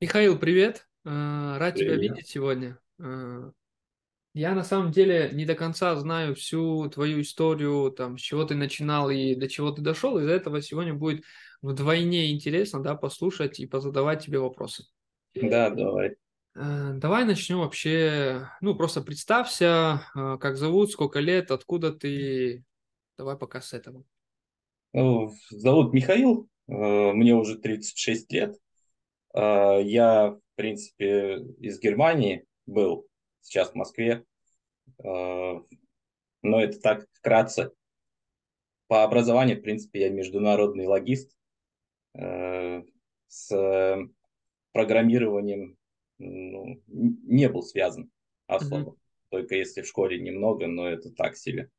Михаил, привет. Э, Рад тебя Привет. видеть сегодня. Э, Я на самом деле не до конца знаю всю твою историю, там, с чего ты начинал и до чего ты дошел. Из-за этого сегодня будет вдвойне интересно, да, послушать и позадавать тебе вопросы. Да, давай. Э, Давай начнем вообще, ну, просто представься, как зовут, сколько лет, откуда ты. Давай пока с этого. Зовут Михаил, мне уже 36 лет. Э, Я, в принципе, из Германии был, сейчас в Москве. Э, Но это так вкратце. По образованию, в принципе, я международный логист. Э, С программированием ну, не был связан особо. Только если в школе немного, но это так себе.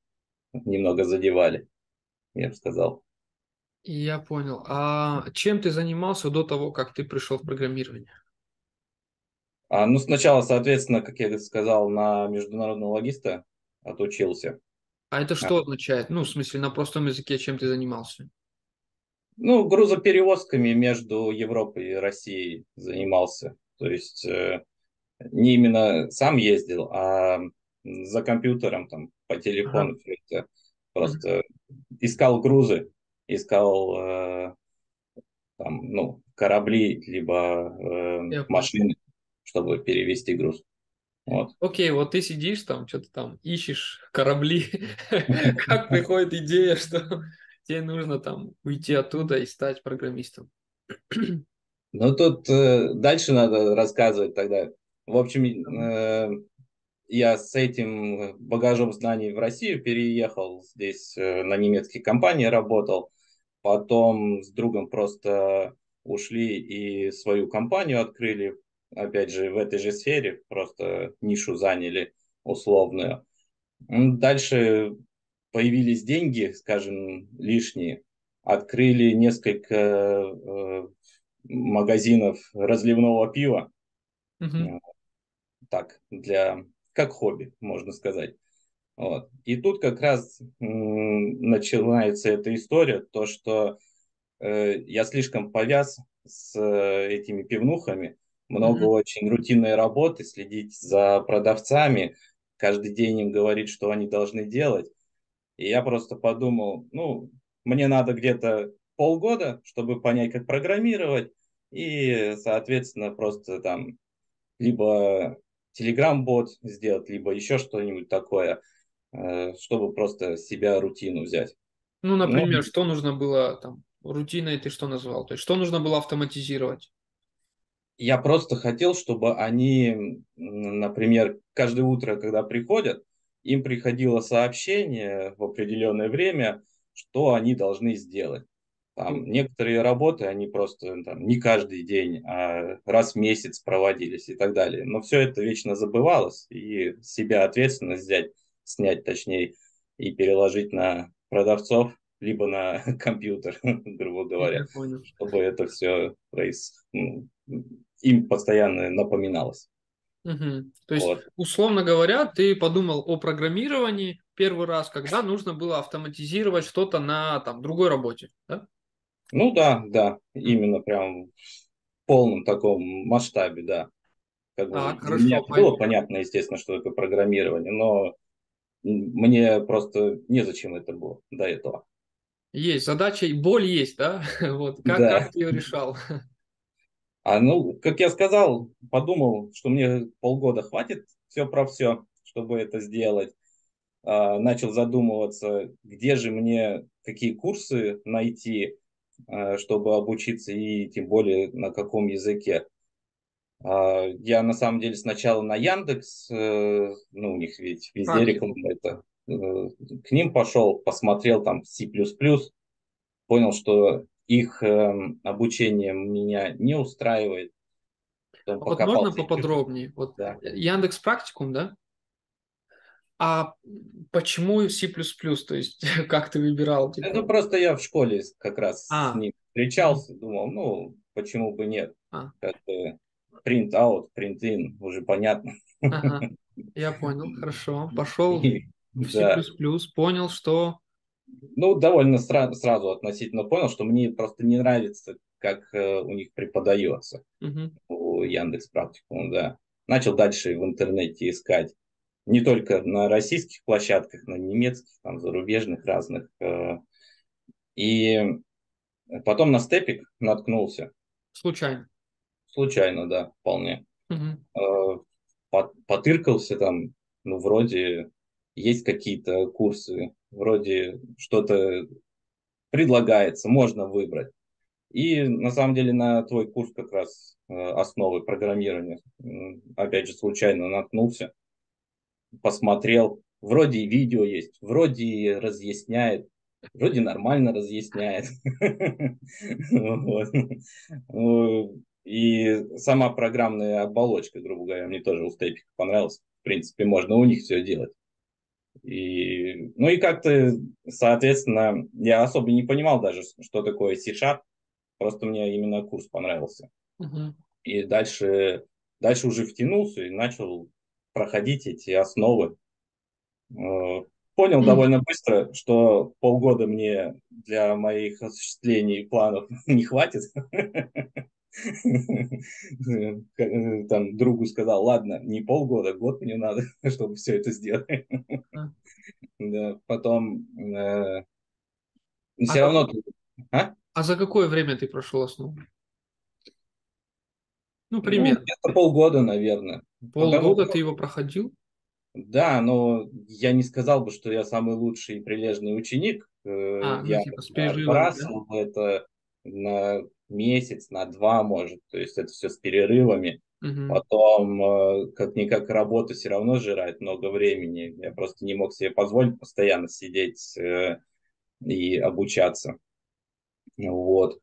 Немного задевали, я бы сказал. Я понял. А чем ты занимался до того, как ты пришел в программирование? А, ну, сначала, соответственно, как я сказал, на международного логиста отучился. А это А, что означает? Ну, в смысле, на простом языке, чем ты занимался? Ну, грузоперевозками между Европой и Россией занимался. То есть э, не именно сам ездил, а за компьютером, там, по Ага. телефону это Мгм. просто искал грузы, искал э, там, ну, корабли, либо э, машины, чтобы перевезти груз. Вот. Окей, вот ты сидишь там, что-то там ищешь корабли. Как приходит идея, что тебе нужно там уйти оттуда и стать программистом? Ну, тут э, дальше надо рассказывать тогда. В общем, э, я с этим багажом знаний в Россию переехал. Здесь э, на немецкие компании работал. Потом с другом просто ушли и свою компанию открыли. Опять же, в этой же сфере, просто нишу заняли условную. Дальше появились деньги, скажем, лишние. Открыли несколько э, магазинов разливного пива. Э, Так, для как хобби, можно сказать. Вот. И тут как раз начинается эта история, то, что э, я слишком повяз с э, этими пивнухами, много Мгм. очень рутинной работы, следить за продавцами, каждый день им говорить, что они должны делать. И я просто подумал, ну, мне надо где-то полгода, чтобы понять, как программировать, и, соответственно, просто там либо Telegram-бот сделать, либо еще что-нибудь такое, чтобы просто себя рутину взять. Ну, Ну, например, что нужно было там, рутиной ты что назвал? То есть, что нужно было автоматизировать? я просто хотел, чтобы они, например, каждое утро, когда приходят, им приходило сообщение в определенное время, что они должны сделать. Там некоторые работы, они просто там, не каждый день, а раз в месяц проводились и так далее. Но все это вечно забывалось, и себя ответственность взять, снять точнее, и переложить на продавцов, либо на компьютер, грубо говоря, чтобы это все проис... ну, им постоянно напоминалось. Мгм. То есть, Вот. условно говоря, ты подумал о программировании первый раз, когда нужно было автоматизировать что-то на там другой работе, да? Ну да, да, именно прям в полном таком масштабе, да. Как бы меня хорошо, было понятно, естественно, что такое программирование, но мне просто незачем это было до этого. Есть задача, и боль есть, да? Вот, как, Да. как ты ее решал? А ну, как я сказал, подумал, что мне полгода хватит все про все, чтобы это сделать. А, начал задумываться, где же мне какие курсы найти, а, чтобы обучиться и тем более на каком языке. А, Я на самом деле сначала на Яндекс, э, ну у них ведь везде реклама Практику. это, э, к ним пошел, посмотрел там C++, понял, что их эм, обучение меня не устраивает. А вот можно поподробнее? Вот да. Яндекс Практикум, да? А почему C++? То есть, как ты выбирал, Ну типа? просто я в школе с- как раз с А, ним мгм. встречался, думал, ну почему бы нет, а, как бы print out, print in, уже понятно. ага, я понял, хорошо. Пошел И, в C++, да, понял, что... Ну, довольно сра- сразу относительно понял, что мне просто не нравится, как э, у них преподается. Мгм. по Яндекс практикуму, да. Начал дальше в интернете искать. Не только на российских площадках, на немецких, там, зарубежных разных. Э, и потом на степик наткнулся. Случайно. Случайно, да, вполне. Угу. Потыркался там, ну, вроде есть какие-то курсы, вроде что-то предлагается, можно выбрать. И на самом деле на твой курс как раз э, основы программирования, опять же, случайно наткнулся, посмотрел, вроде и видео есть, вроде и разъясняет, вроде нормально разъясняет. И сама программная оболочка, грубо говоря, мне тоже у Степика понравилась. В принципе, можно у них все делать. И, ну и как-то, соответственно, я особо не понимал даже, что такое C-Sharp. Просто мне именно курс понравился. Uh-huh. И дальше, дальше уже втянулся и начал проходить эти основы. Э, понял довольно быстро, что полгода мне для моих осуществлений планов не хватит. Там другу сказал, ладно, не полгода, год мне надо, чтобы все это сделать. Да, потом э, все а равно... А? а за какое время ты прошел основу? Ну, примерно. Ну, где-то полгода, наверное. Полгода Потому... ты его проходил? Да, но я не сказал бы, что я самый лучший и прилежный ученик. Э, а, ну, я ну, типа, отбрасывал да? это на месяц, на два, может. То есть это все с перерывами. Угу. Потом, э, как-никак, работа все равно жирает много времени. Я просто не мог себе позволить постоянно сидеть э, и обучаться. Вот.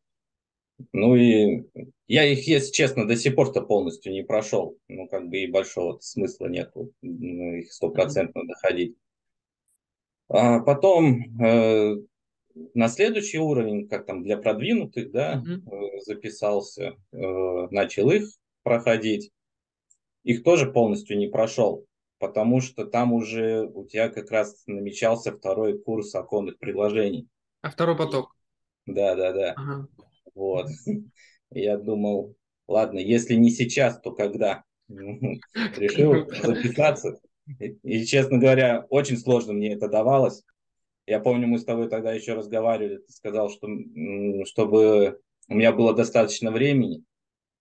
Ну и я их, если честно, до сих пор-то полностью не прошел. Ну, как бы и большого смысла нет их стопроцентно доходить. А потом э, на следующий уровень, как там для продвинутых, да, mm-hmm. записался, э, начал их проходить. Их тоже полностью не прошел, потому что там уже у тебя как раз намечался второй курс оконных предложений. А второй поток? Да, да, да. Ага. Вот. Я думал, ладно, если не сейчас, то когда? Решил записаться. И, честно говоря, очень сложно мне это давалось. Я помню, мы с тобой тогда еще разговаривали, ты сказал, что чтобы у меня было достаточно времени.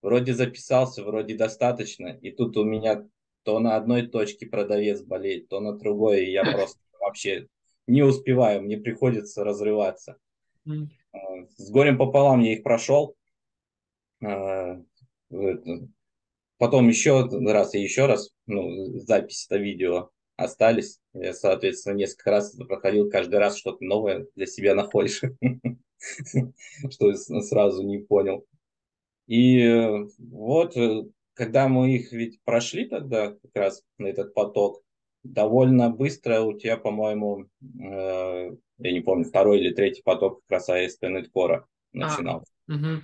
Вроде записался, вроде достаточно. И тут у меня то на одной точке продавец болеет, то на другой. И я просто вообще не успеваю, мне приходится разрываться. С горем пополам я их прошел. А, потом еще раз и еще раз, ну, запись это видео остались. Я, соответственно, несколько раз это проходил, каждый раз что-то новое для себя находишь, что сразу не понял. И вот, э, когда мы их ведь прошли тогда, как раз на этот поток, довольно быстро у тебя, по-моему, э, я не помню, второй или третий поток как раз ASP.NET Core начинал. А, угу.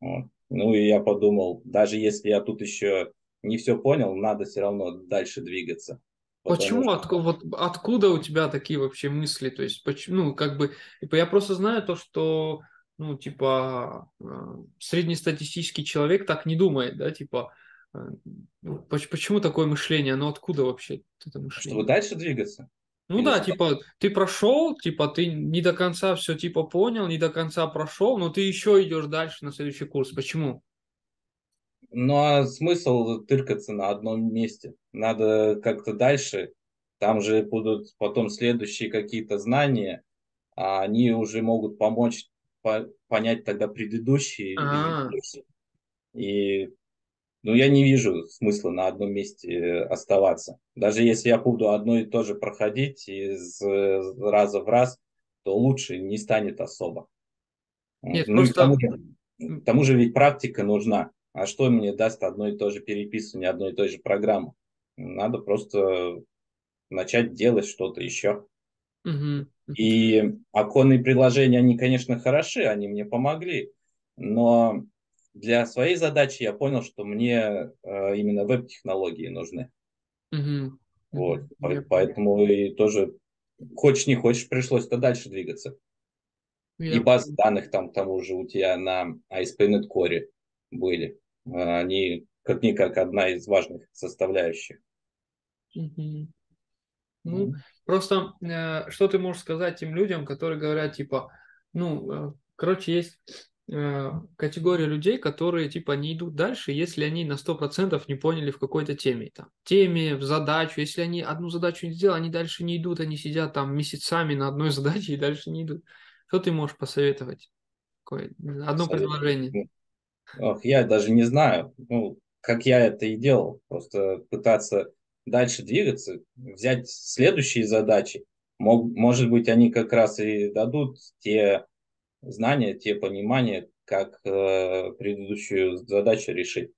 вот. Ну и я подумал, даже если я тут еще не все понял, надо все равно дальше двигаться. Почему? От, вот, откуда у тебя такие вообще мысли? То есть, почему, ну, как бы, типа, я просто знаю то, что, ну, типа, э, среднестатистический человек так не думает, да, типа, э, ну, почему такое мышление? Оно откуда вообще это мышление? Чтобы дальше двигаться. Ну Или да, что? типа, ты прошел, типа, ты не до конца все, типа, понял, не до конца прошел, но ты еще идешь дальше на следующий курс. Почему? Ну а смысл тыркаться на одном месте? Надо как-то дальше. Там же будут потом следующие какие-то знания, а они уже могут помочь по понять тогда предыдущие. А-а-а. И ну, я не вижу смысла на одном месте оставаться. Даже если я буду одно и то же проходить из раза в раз, то лучше не станет особо. Нет, ну, просто... к, тому же, к тому же ведь практика нужна. А что мне даст одно и то же переписывание одной и той же программы? Надо просто начать делать что-то еще. Угу. И оконные приложения, они, конечно, хороши, они мне помогли, но для своей задачи я понял, что мне э, именно веб-технологии нужны. Угу. Вот, угу. поэтому и тоже хочешь не хочешь, пришлось-то дальше двигаться. Я и базы данных там к тому же у тебя на ASP.NET Core были. Они как-никак одна из важных составляющих. Угу. Ну, mm просто э, что ты можешь сказать тем людям, которые говорят, типа, ну, э, короче, есть э, категория людей, которые, типа, не идут дальше, если они на 100% не поняли в какой-то теме. Там, теме, в задачу. Если они одну задачу не сделали, они дальше не идут, они сидят там месяцами на одной задаче и дальше не идут. Что ты можешь посоветовать? Какое? Одно Совет... предложение. Ох, я даже не знаю, ну, как я это и делал. Просто пытаться дальше двигаться, взять следующие задачи. Мог, может быть, они как раз и дадут те знания, те понимания, как э, предыдущую задачу решить.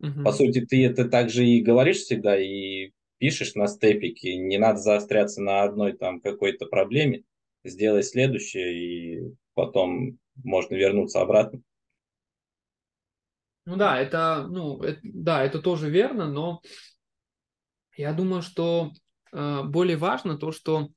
Угу. По сути, ты это также и говоришь всегда, и пишешь на степике. Не надо заостряться на одной там какой-то проблеме. Сделай следующее, и потом можно вернуться обратно. Ну да, это, ну, это, да, это тоже верно, но я думаю, что э, более важно то, что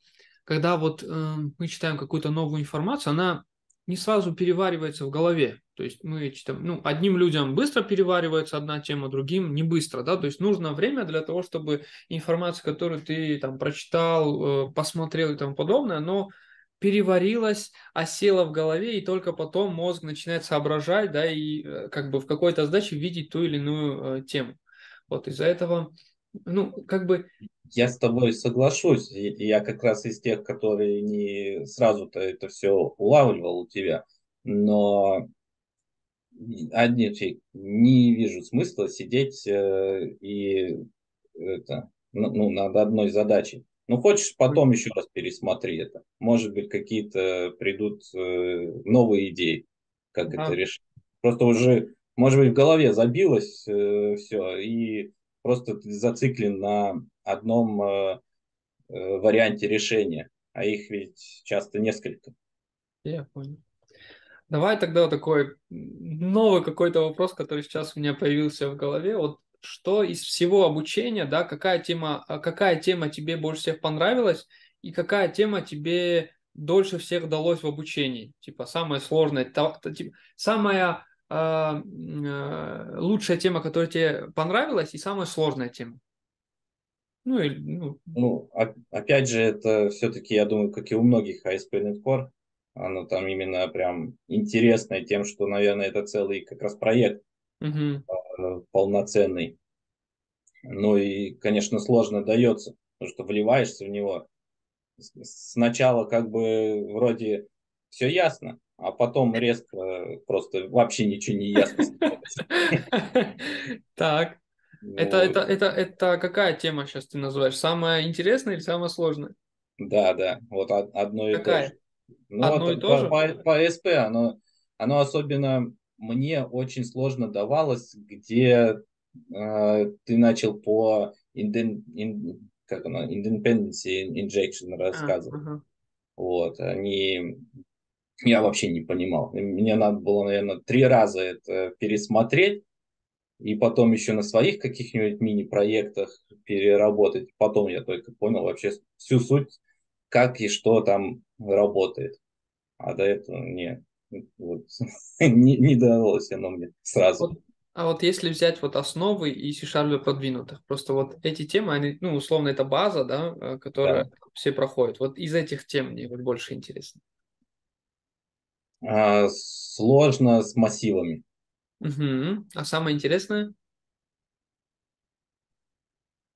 когда вот э, мы читаем какую-то новую информацию, она не сразу переваривается в голове. То есть мы читаем, ну, одним людям быстро переваривается одна тема, другим не быстро, да, то есть нужно время для того, чтобы информация, которую ты там прочитал, э, посмотрел и тому подобное, но переварилась, осела в голове, и только потом мозг начинает соображать, да, и э, как бы в какой-то задаче видеть ту или иную э, тему. Вот из-за этого ну, как бы... Я с тобой соглашусь. Я как раз из тех, которые не сразу-то это все улавливал у тебя. Но одни не вижу смысла сидеть э, и это, ну, над одной задачей. Ну, хочешь, потом еще раз пересмотри это. Может быть, какие-то придут э, новые идеи, как а. это решить. Просто уже, может быть, в голове забилось э, все, и просто ты зациклен на одном э, э, варианте решения, а их ведь часто несколько. Я понял. Давай тогда такой новый какой-то вопрос, который сейчас у меня появился в голове. Вот что из всего обучения, да, какая тема, а какая тема тебе больше всех понравилась и какая тема тебе дольше всех далось в обучении? Типа самая сложная, та, та, типа, самая а, а, лучшая тема, которая тебе понравилась, и самая сложная тема? Ну, и, ну... ну опять же, это все-таки, я думаю, как и у многих ASP.NET Core, оно там именно прям интересное тем, что, наверное, это целый как раз проект угу. Полноценный. Ну и, конечно, сложно дается, потому что вливаешься в него. Сначала как бы вроде все ясно, а потом резко просто вообще ничего не ясно. Так. Это, это, это, это какая тема сейчас ты называешь? Самая интересная или самая сложная? Да, да, вот одно и то же. Ну, одно и то же? По, по СП оно, оно особенно мне очень сложно давалось, где э, ты начал по инден, ин, как оно, independency injection а, рассказывать. А, ага. Вот, они я вообще не понимал. Мне надо было, наверное, три раза это пересмотреть, и потом еще на своих каких-нибудь мини-проектах переработать. Потом я только понял вообще всю суть, как и что там работает. А до этого не, вот, не, не давалось оно мне сразу. А вот если взять вот основы и C-Sharp продвинутых, просто вот эти темы, они, ну, условно, это база, да, э, которая да. все проходят. Вот из этих тем мне вот больше интересно. А, сложно с массивами. Угу. А самое интересное?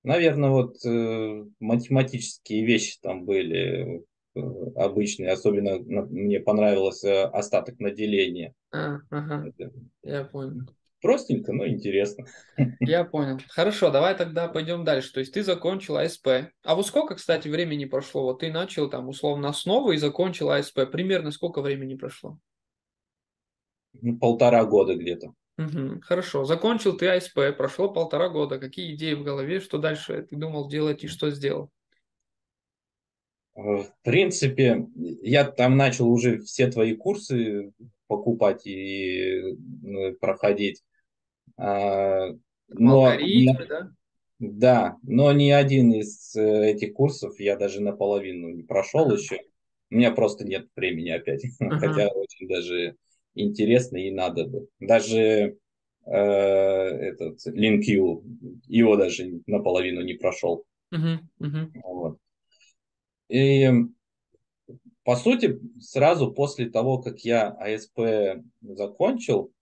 Наверное, вот э, математические вещи там были э, обычные. Особенно мне понравился остаток на деление. А, ага. Это, Я понял. Простенько, но интересно. Я понял. Хорошо, давай тогда пойдем дальше. То есть ты закончил АСП. А вот сколько, кстати, времени прошло? Вот ты начал там условно основу и закончил АСП. Примерно сколько времени прошло? Ну, полтора года где-то. Угу, хорошо. Закончил ты АСП, прошло полтора года. Какие идеи в голове? Что дальше ты думал делать и что сделал? В принципе, я там начал уже все твои курсы покупать и ну, проходить. А, но Алгоритмы, да? Да, но ни один из э, этих курсов я даже наполовину не прошел еще. У меня просто нет времени опять. Uh-huh. Хотя очень даже интересно и надо бы. Даже э, этот LinkU, его даже наполовину не прошел. Uh-huh, uh-huh. Вот. И по сути, сразу после того, как я АСП закончил,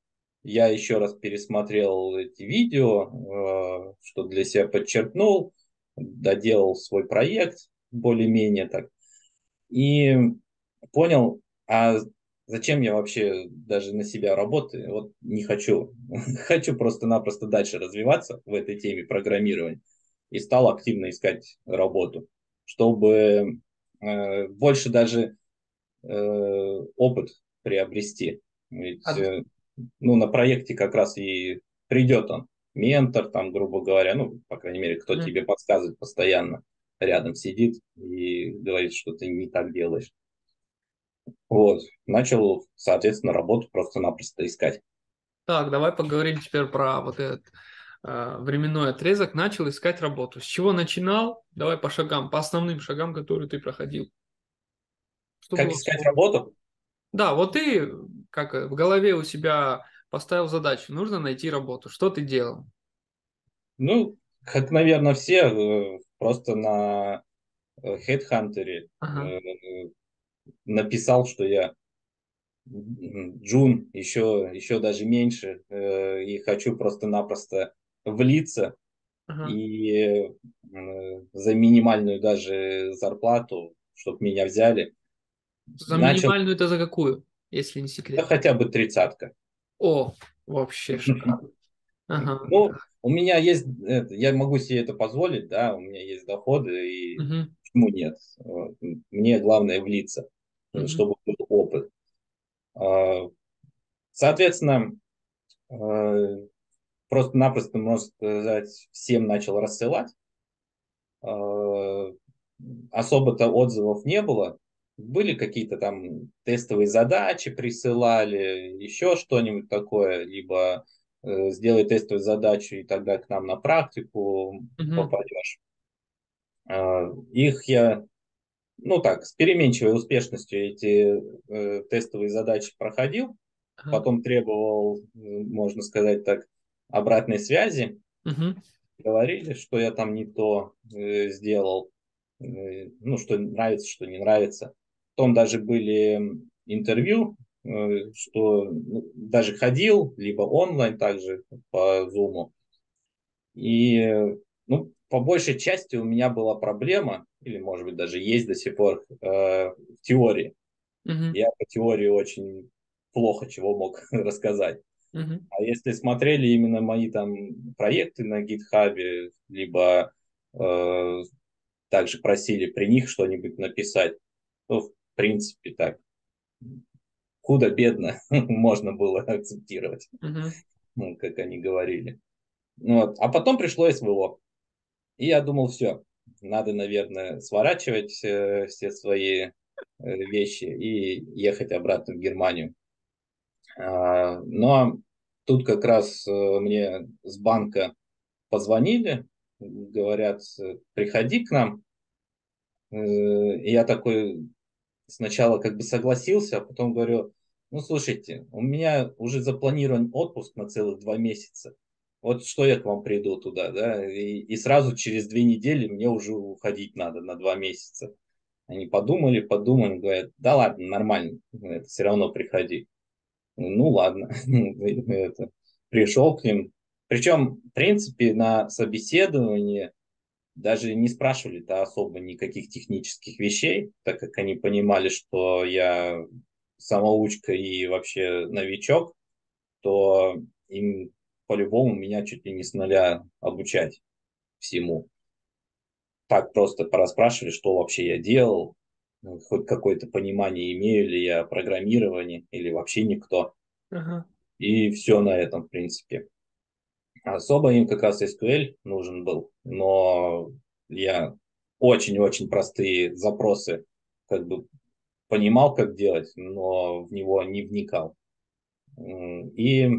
я еще раз пересмотрел эти видео, э, что для себя подчеркнул, доделал свой проект более-менее так. И понял, а зачем я вообще даже на себя работаю? Вот не хочу. хочу просто-напросто дальше развиваться в этой теме программирования. И стал активно искать работу, чтобы э, больше даже э, опыт приобрести. Ведь а... э, ну, на проекте как раз и придет он. Ментор, там, грубо говоря, ну, по крайней мере, кто mm. тебе подсказывает постоянно, рядом сидит и говорит, что ты не так делаешь. Вот. Начал, соответственно, работу просто-напросто искать. Так, давай поговорим теперь про вот этот временной отрезок. Начал искать работу. С чего начинал? Давай по шагам, по основным шагам, которые ты проходил. Что как искать работу? Да, вот ты как в голове у себя поставил задачу, нужно найти работу. Что ты делал? Ну, как, наверное, все, э, просто на э, Headhunter ага. Э, написал, что я Джун, еще, еще даже меньше, и хочу просто-напросто влиться ага. и за минимальную даже зарплату, чтобы меня взяли. За начал... минимальную это за какую, если не секрет? Да хотя бы тридцатка. О, вообще шикарно. Ага. Ну, у меня есть, я могу себе это позволить, да, у меня есть доходы, и угу. почему нет? Мне главное влиться, угу. чтобы был опыт. А, соответственно, а, просто-напросто, можно сказать, всем начал рассылать. А, особо-то отзывов не было, были какие-то там тестовые задачи, присылали, еще что-нибудь такое, либо э, сделай тестовую задачу, и тогда к нам на практику mm-hmm. попадешь. Э, их я, ну так, с переменчивой успешностью эти э, тестовые задачи проходил, mm-hmm. потом требовал, можно сказать так, обратной связи. Mm-hmm. Говорили, что я там не то э, сделал, э, ну, что нравится, что не нравится. Потом даже были интервью, э, что ну, даже ходил, либо онлайн также по Zoom. И ну, по большей части у меня была проблема, или может быть даже есть до сих пор, э, в теории. Uh-huh. Я по теории очень плохо чего мог рассказать. Uh-huh. А если смотрели именно мои там проекты на GitHub, либо э, также просили при них что-нибудь написать, то в принципе, так худо-бедно можно было акцептировать, uh-huh. ну, как они говорили. Вот. А потом пришло СВО. И я думал, все, надо, наверное, сворачивать э, все свои э, вещи и ехать обратно в Германию. А, но тут как раз э, мне с банка позвонили, говорят, приходи к нам. Э, и я такой, сначала как бы согласился, а потом говорю, ну слушайте, у меня уже запланирован отпуск на целых два месяца. Вот что я к вам приду туда, да, и, и сразу через две недели мне уже уходить надо на два месяца. Они подумали, подумали, говорят, да ладно, нормально, это все равно приходи. Ну ладно, это, пришел к ним. Причем, в принципе, на собеседовании даже не спрашивали-то особо никаких технических вещей, так как они понимали, что я самоучка и вообще новичок, то им по-любому меня чуть ли не с нуля обучать всему. Так просто пораспрашивали, что вообще я делал, хоть какое-то понимание имею ли я программирование или вообще никто. Uh-huh. И все на этом, в принципе. Особо им как раз SQL нужен был, но я очень-очень простые запросы как бы понимал, как делать, но в него не вникал. И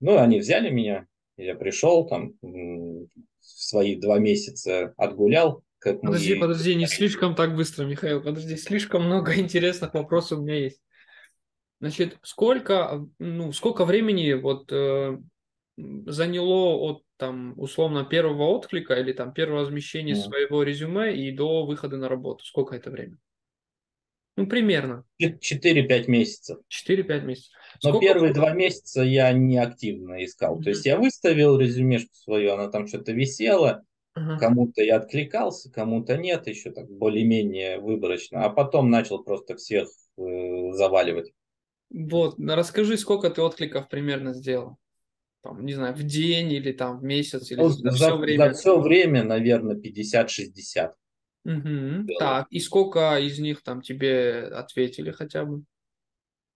ну, они взяли меня, я пришел там свои два месяца отгулял. Как подожди, мы... подожди, не слишком так быстро, Михаил, подожди, слишком много интересных вопросов у меня есть. Значит, сколько, ну, сколько времени вот э, заняло от там условно первого отклика или там первого размещения М. своего резюме и до выхода на работу? Сколько это время? Ну, примерно Чет- 4-5 месяцев. 4-5 месяцев. Но Сколько? первые два месяца я не активно искал. То Мгм. есть я выставил резюмешку свою, она там что-то висела, Ага. кому-то я откликался, кому-то нет, еще так более-менее выборочно. А потом начал просто всех э, заваливать. Вот, расскажи, сколько ты откликов примерно сделал? Там, не знаю, в день или там в месяц или Ну, за за, все время? за все время, наверное, 50-60 Мгм. делал. Так, и сколько из них там тебе ответили хотя бы?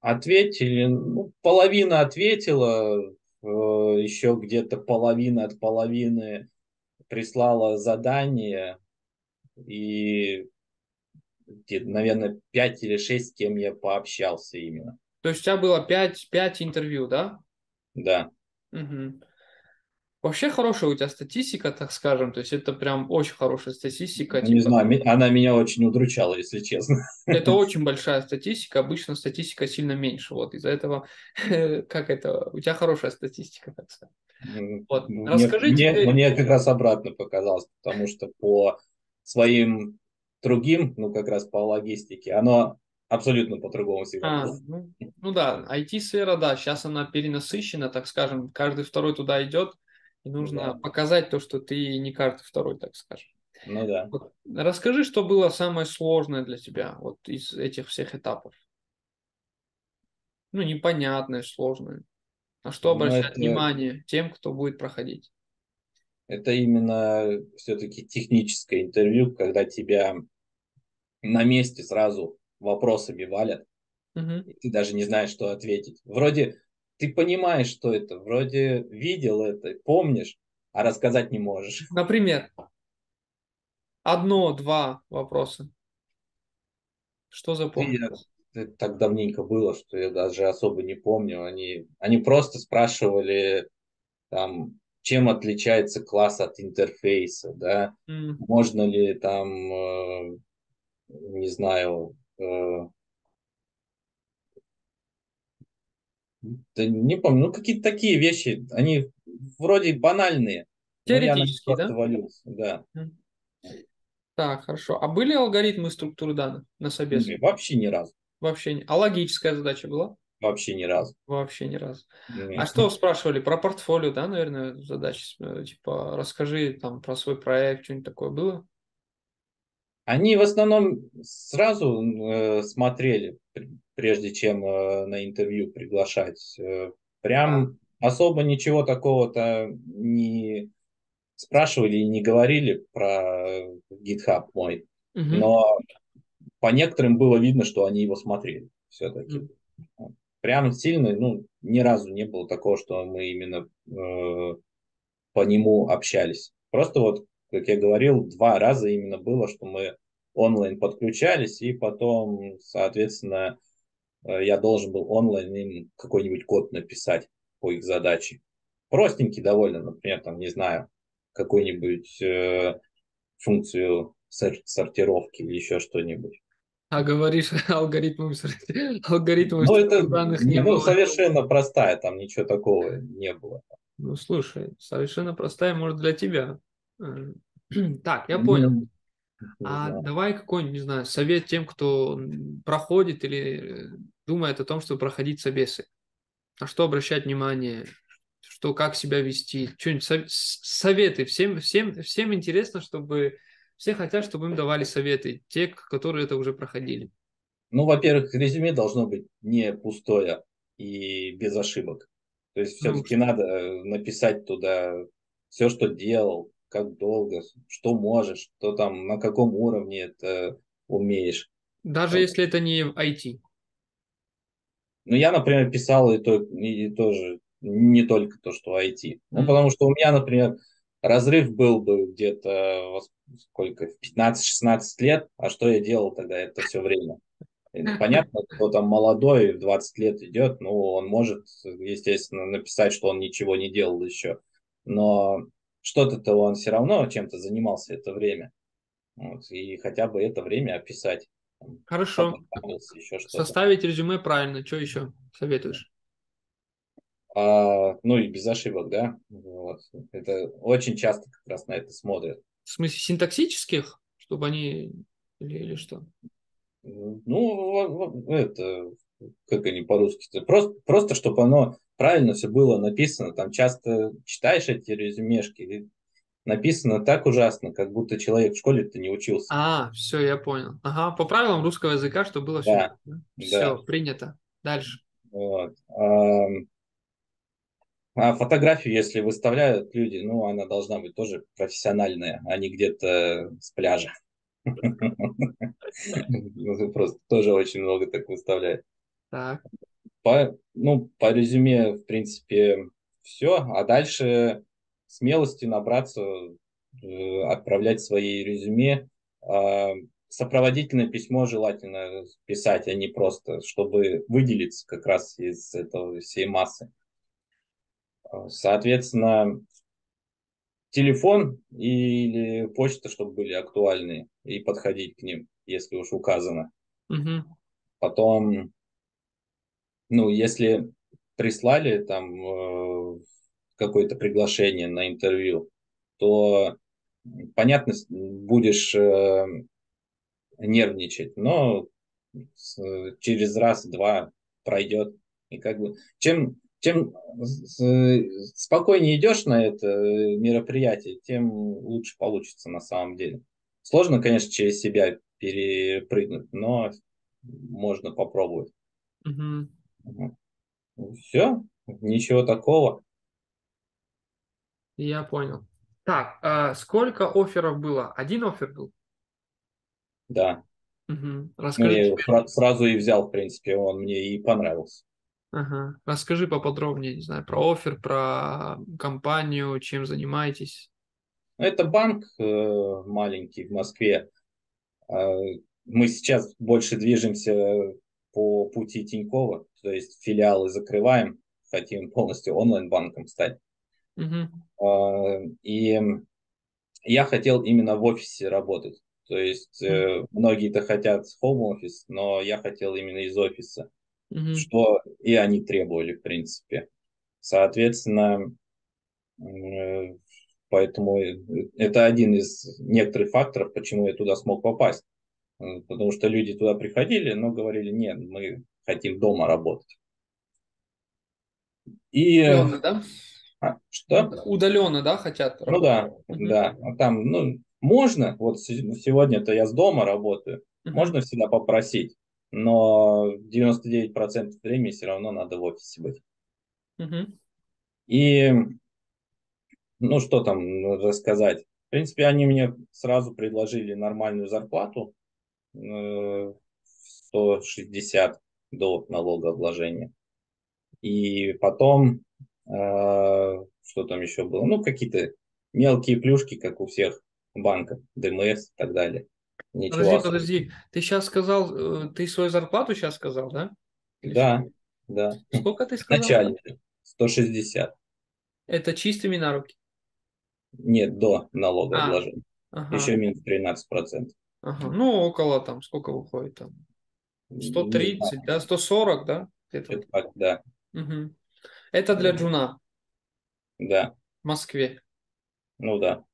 Ответили, ну, половина ответила, э, еще где-то половина от половины прислала задание, и, наверное, 5 или 6 с кем я пообщался именно. То есть у тебя было 5, 5 интервью, да? Да. Мгм. Вообще хорошая у тебя статистика, так скажем. То есть это прям очень хорошая статистика. Ну, Не Типа, знаю, она меня очень удручала, если честно. это очень большая статистика. Обычно статистика сильно меньше. Вот из-за этого, как это, у тебя хорошая статистика, так сказать. Вот. Мне, Расскажи мне, мне как раз обратно показалось, потому что по своим другим, ну как раз по логистике, оно абсолютно по-другому всегда А, ну, ну да, IT-сфера, да, сейчас она перенасыщена, так скажем, каждый второй туда идет, и нужно Да. показать то, что ты не каждый второй, так скажем. Ну да. Вот Расскажи, что было самое сложное для тебя вот из этих всех этапов. Ну, непонятное, сложное. На что Ну, обращать это- внимание тем, кто будет проходить? Это именно все-таки техническое интервью, когда тебя на месте сразу вопросами валят, Мгм. и ты даже не знаешь, что ответить. Вроде ты понимаешь, что это, вроде видел это, помнишь, а рассказать не можешь. Например, одно-два вопроса. Что запомнилось? это так давненько было, что я даже особо не помню. Они, они просто спрашивали, там, чем отличается класс от интерфейса, да, М, можно ли там, э, не знаю, э, да не помню, ну какие-то такие вещи, они вроде банальные, просто да? валюсь, да. Так, хорошо. А были алгоритмы структуры данных на собес? Не, Вообще ни разу, Вообще не. А логическая задача была? вообще ни разу. Вообще ни разу. Не. А что спрашивали? Про портфолио, да, наверное, задачи? э, Типа, расскажи там про свой проект, что-нибудь такое было? Они в основном сразу э, смотрели, пр- прежде чем э, на интервью приглашать. Э, прям особо ничего такого-то не спрашивали и не говорили про GitHub мой. Мгм. Но по некоторым было видно, что они его смотрели все-таки. Мгм. Прям сильно, ну, ни разу не было такого, что мы именно э, по нему общались. Просто вот, как я говорил, два раза именно было, что мы онлайн подключались, и потом, соответственно, э, я должен был онлайн им какой-нибудь код написать по их задаче. Простенький довольно, например, там, не знаю, какую-нибудь э, функцию сор- сортировки или еще что-нибудь. А говоришь, алгоритмом, алгоритмом Ну, это данных не, не ну, было. совершенно простая, там ничего такого не было. Ну, слушай, совершенно простая, может, для тебя. Так, я Ну, понял. А знаю. давай какой-нибудь, не знаю, совет тем, кто проходит или э, думает о том, чтобы проходить собесы. На что обращать внимание, что, как себя вести, что-нибудь советы. Всем, всем, всем интересно, чтобы все хотят, чтобы им давали советы, те, которые это уже проходили. Ну, во-первых, резюме должно быть не пустое и без ошибок. То есть Ну, все-таки надо э, написать туда все, что делал, как долго, что можешь, что там, на каком уровне это умеешь. Даже Вот. если это не IT. Ну, я, например, писал и, то, и тоже не только то, что IT. Ну, Мгм. потому что у меня, например, разрыв был бы где-то сколько, в 15-16 лет, а что я делал тогда это все время? Понятно, кто там молодой, в 20 лет идет, ну, он может, естественно, написать, что он ничего не делал еще. Но что-то-то он все равно чем-то занимался это время. Вот, и хотя бы это время описать. Хорошо. Еще Составить резюме правильно. Что еще советуешь? А, ну и без ошибок, да. Вот. Это очень часто как раз на это смотрят. В смысле синтаксических, чтобы они или, или что? Ну, это как они по-русски, просто, просто чтобы оно правильно все было написано. Там часто читаешь эти резюмешки, и написано так ужасно, как будто человек в школе-то не учился. А, все, я понял. Ага, по правилам русского языка, чтобы было все. Да, все, да. принято. Дальше. Вот. А, а фотографию, если выставляют люди, ну, она должна быть тоже профессиональная, а не где-то с пляжа. Просто тоже очень много так выставляют. Так. По, ну, по резюме, в принципе, все. А дальше смелости набраться, э, отправлять свои резюме. Э, сопроводительное письмо желательно писать, а не просто, чтобы выделиться как раз из этого всей массы. Соответственно, телефон или почта, чтобы были актуальны, и подходить к ним, если уж указано. Угу. Потом ну, если прислали там э, какое-то приглашение на интервью, то понятно, будешь э, нервничать, но через раз-два пройдет. И как бы чем, чем спокойнее идешь на это мероприятие, тем лучше получится на самом деле. Сложно, конечно, через себя перепрыгнуть, но можно попробовать. Угу. Все, ничего такого. Я понял. Так, а сколько офферов было? Один оффер был? Да. Угу. Расскажи. Ну, сразу и взял, в принципе, он мне и понравился. Ага. Расскажи поподробнее, не знаю, про офер, про компанию, чем занимаетесь. Это банк э, маленький в Москве. Э, мы сейчас больше движемся по пути Тинькова, то есть филиалы закрываем, хотим полностью онлайн-банком стать. Uh-huh. И я хотел именно в офисе работать. То есть uh-huh. многие-то хотят home office, но я хотел именно из офиса, uh-huh. что и они требовали, в принципе. Соответственно, поэтому это один из некоторых факторов, почему я туда смог попасть. Потому что люди туда приходили, но говорили, нет, мы хотим дома работать. И... Удаленно, да? А, что? Удаленно, да, хотят работать? Ну да, угу. да. А там, ну, можно, вот сегодня-то я с дома работаю, угу. можно всегда попросить, но 99% времени все равно надо в офисе быть. Угу. И, ну, что там рассказать? В принципе, они мне сразу предложили нормальную зарплату, 160 э, до налогообложения. И потом, э, что там еще было? Ну, какие-то мелкие плюшки, как у всех банков, ДМС и так далее. Ничего подожди, особенного. подожди. Ты сейчас сказал, э, ты свою зарплату сейчас сказал, да? Или да, что? да. Сколько ты сказал? Начальник. 160. Это чистыми на руки? Нет, до налогообложения. А, ага. Еще минус 13%. Ага. Ну, около там, сколько выходит там? 130, да, 140, да? Это так, да. Угу. Это для джуна. Да. В Москве. Ну да.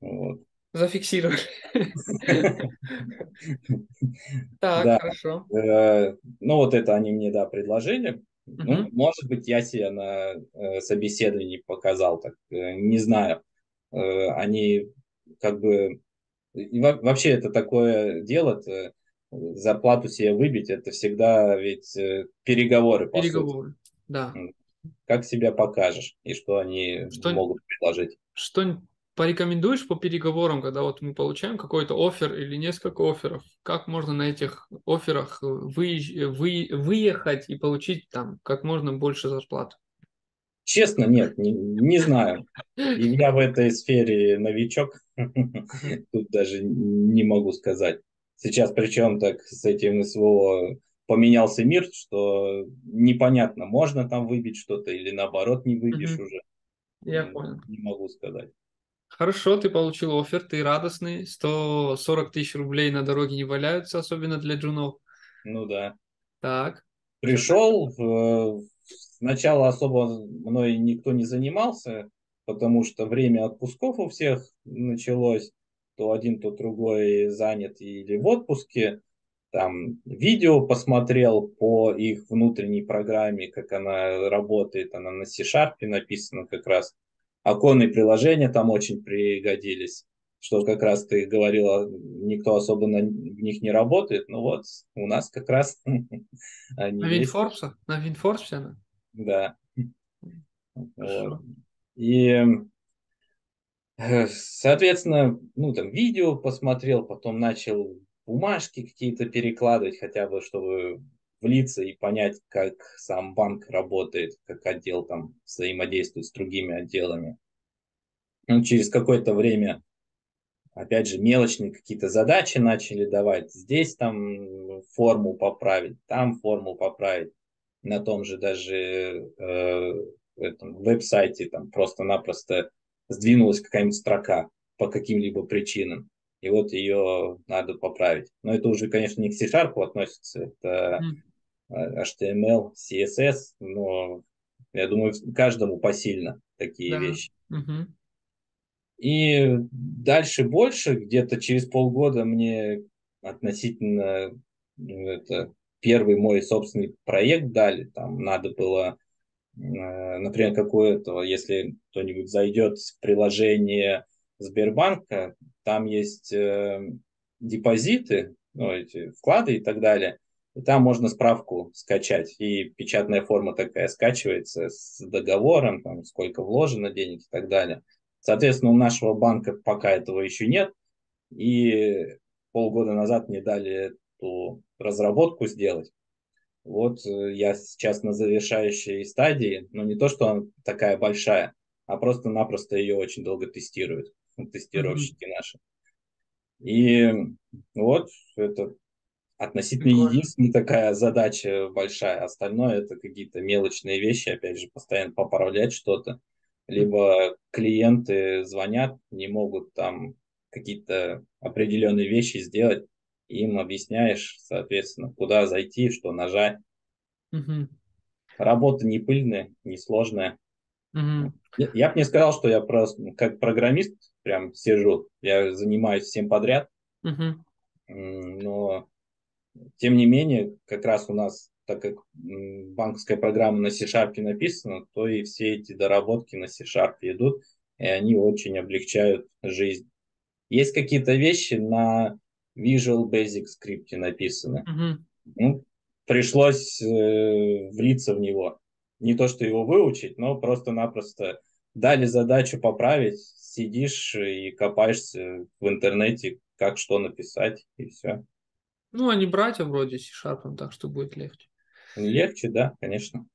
Вот. Зафиксировали. Так, хорошо. Э, ну, вот это они мне, да, предложили. Ну, может быть, я себе на э, собеседовании показал, так, э, не знаю. Они как бы вообще это такое дело, зарплату себе выбить, это всегда ведь э, переговоры. Переговоры, да. Как себя покажешь и что они что, могут предложить. Что порекомендуешь по переговорам, когда вот мы получаем какой-то офер или несколько оферов, как можно на этих оферах выезж... вы... выехать и получить там как можно больше зарплат? Честно, нет, не, не знаю. И я в этой сфере новичок, тут даже не могу сказать. Сейчас причем так с этим СВО поменялся мир, что непонятно, можно там выбить что-то или наоборот не выбьешь уже. Я понял. Не могу сказать. Хорошо, ты получил офер, ты радостный, 140 тысяч рублей на дороге не валяются, особенно для джунов. Ну да. Так. Пришел, э, сначала особо мной никто не занимался, потому что время отпусков у всех началось, то один, то другой занят или в отпуске, там видео посмотрел по их внутренней программе, как она работает, она на C-Sharp написана как раз. Оконные приложения там очень пригодились, что как раз ты говорила, никто особо на них не работает, но вот у нас как раз они На WinForce? На WinForce она? Да. И Соответственно, ну там видео посмотрел, потом начал бумажки какие-то перекладывать, хотя бы, чтобы влиться и понять, как сам банк работает, как отдел там взаимодействует с другими отделами. Ну, через какое-то время, опять же, мелочные какие-то задачи начали давать. Здесь там форму поправить, там форму поправить. На том же даже э, этом веб-сайте там просто-напросто сдвинулась какая-нибудь строка по каким-либо причинам и вот ее надо поправить. Но это уже, конечно, не к C-Sharp относится, это HTML, CSS, но я думаю, каждому посильно такие да. вещи. Угу. И дальше больше, где-то через полгода мне относительно ну, это первый мой собственный проект дали. Там надо было, э, например, какое-то, если кто-нибудь зайдет в приложение Сбербанка, там есть э, депозиты, ну, эти вклады и так далее. И там можно справку скачать. И печатная форма такая скачивается с договором, там, сколько вложено денег и так далее. Соответственно, у нашего банка пока этого еще нет. И полгода назад мне дали эту разработку сделать. Вот э, я сейчас на завершающей стадии, но не то, что она такая большая, а просто-напросто ее очень долго тестируют тестировщики mm-hmm. наши. И вот это относительно Прикольно. единственная такая задача большая. Остальное это какие-то мелочные вещи, опять же, постоянно поправлять что-то. Либо клиенты звонят, не могут там какие-то определенные вещи сделать, им объясняешь, соответственно, куда зайти, что нажать. Угу. Работа не пыльная, не сложная. Угу. Я, я бы не сказал, что я просто как программист прям сижу. Я занимаюсь всем подряд. Uh-huh. Но, тем не менее, как раз у нас, так как банковская программа на C-Sharp написана, то и все эти доработки на C-Sharp идут, и они очень облегчают жизнь. Есть какие-то вещи на Visual Basic Script написаны. Uh-huh. Ну, пришлось э, влиться в него. Не то, что его выучить, но просто-напросто дали задачу поправить, сидишь и копаешься в интернете, как что написать, и все. Ну, они братья вроде C-Sharp, так что будет легче. Легче, да, конечно.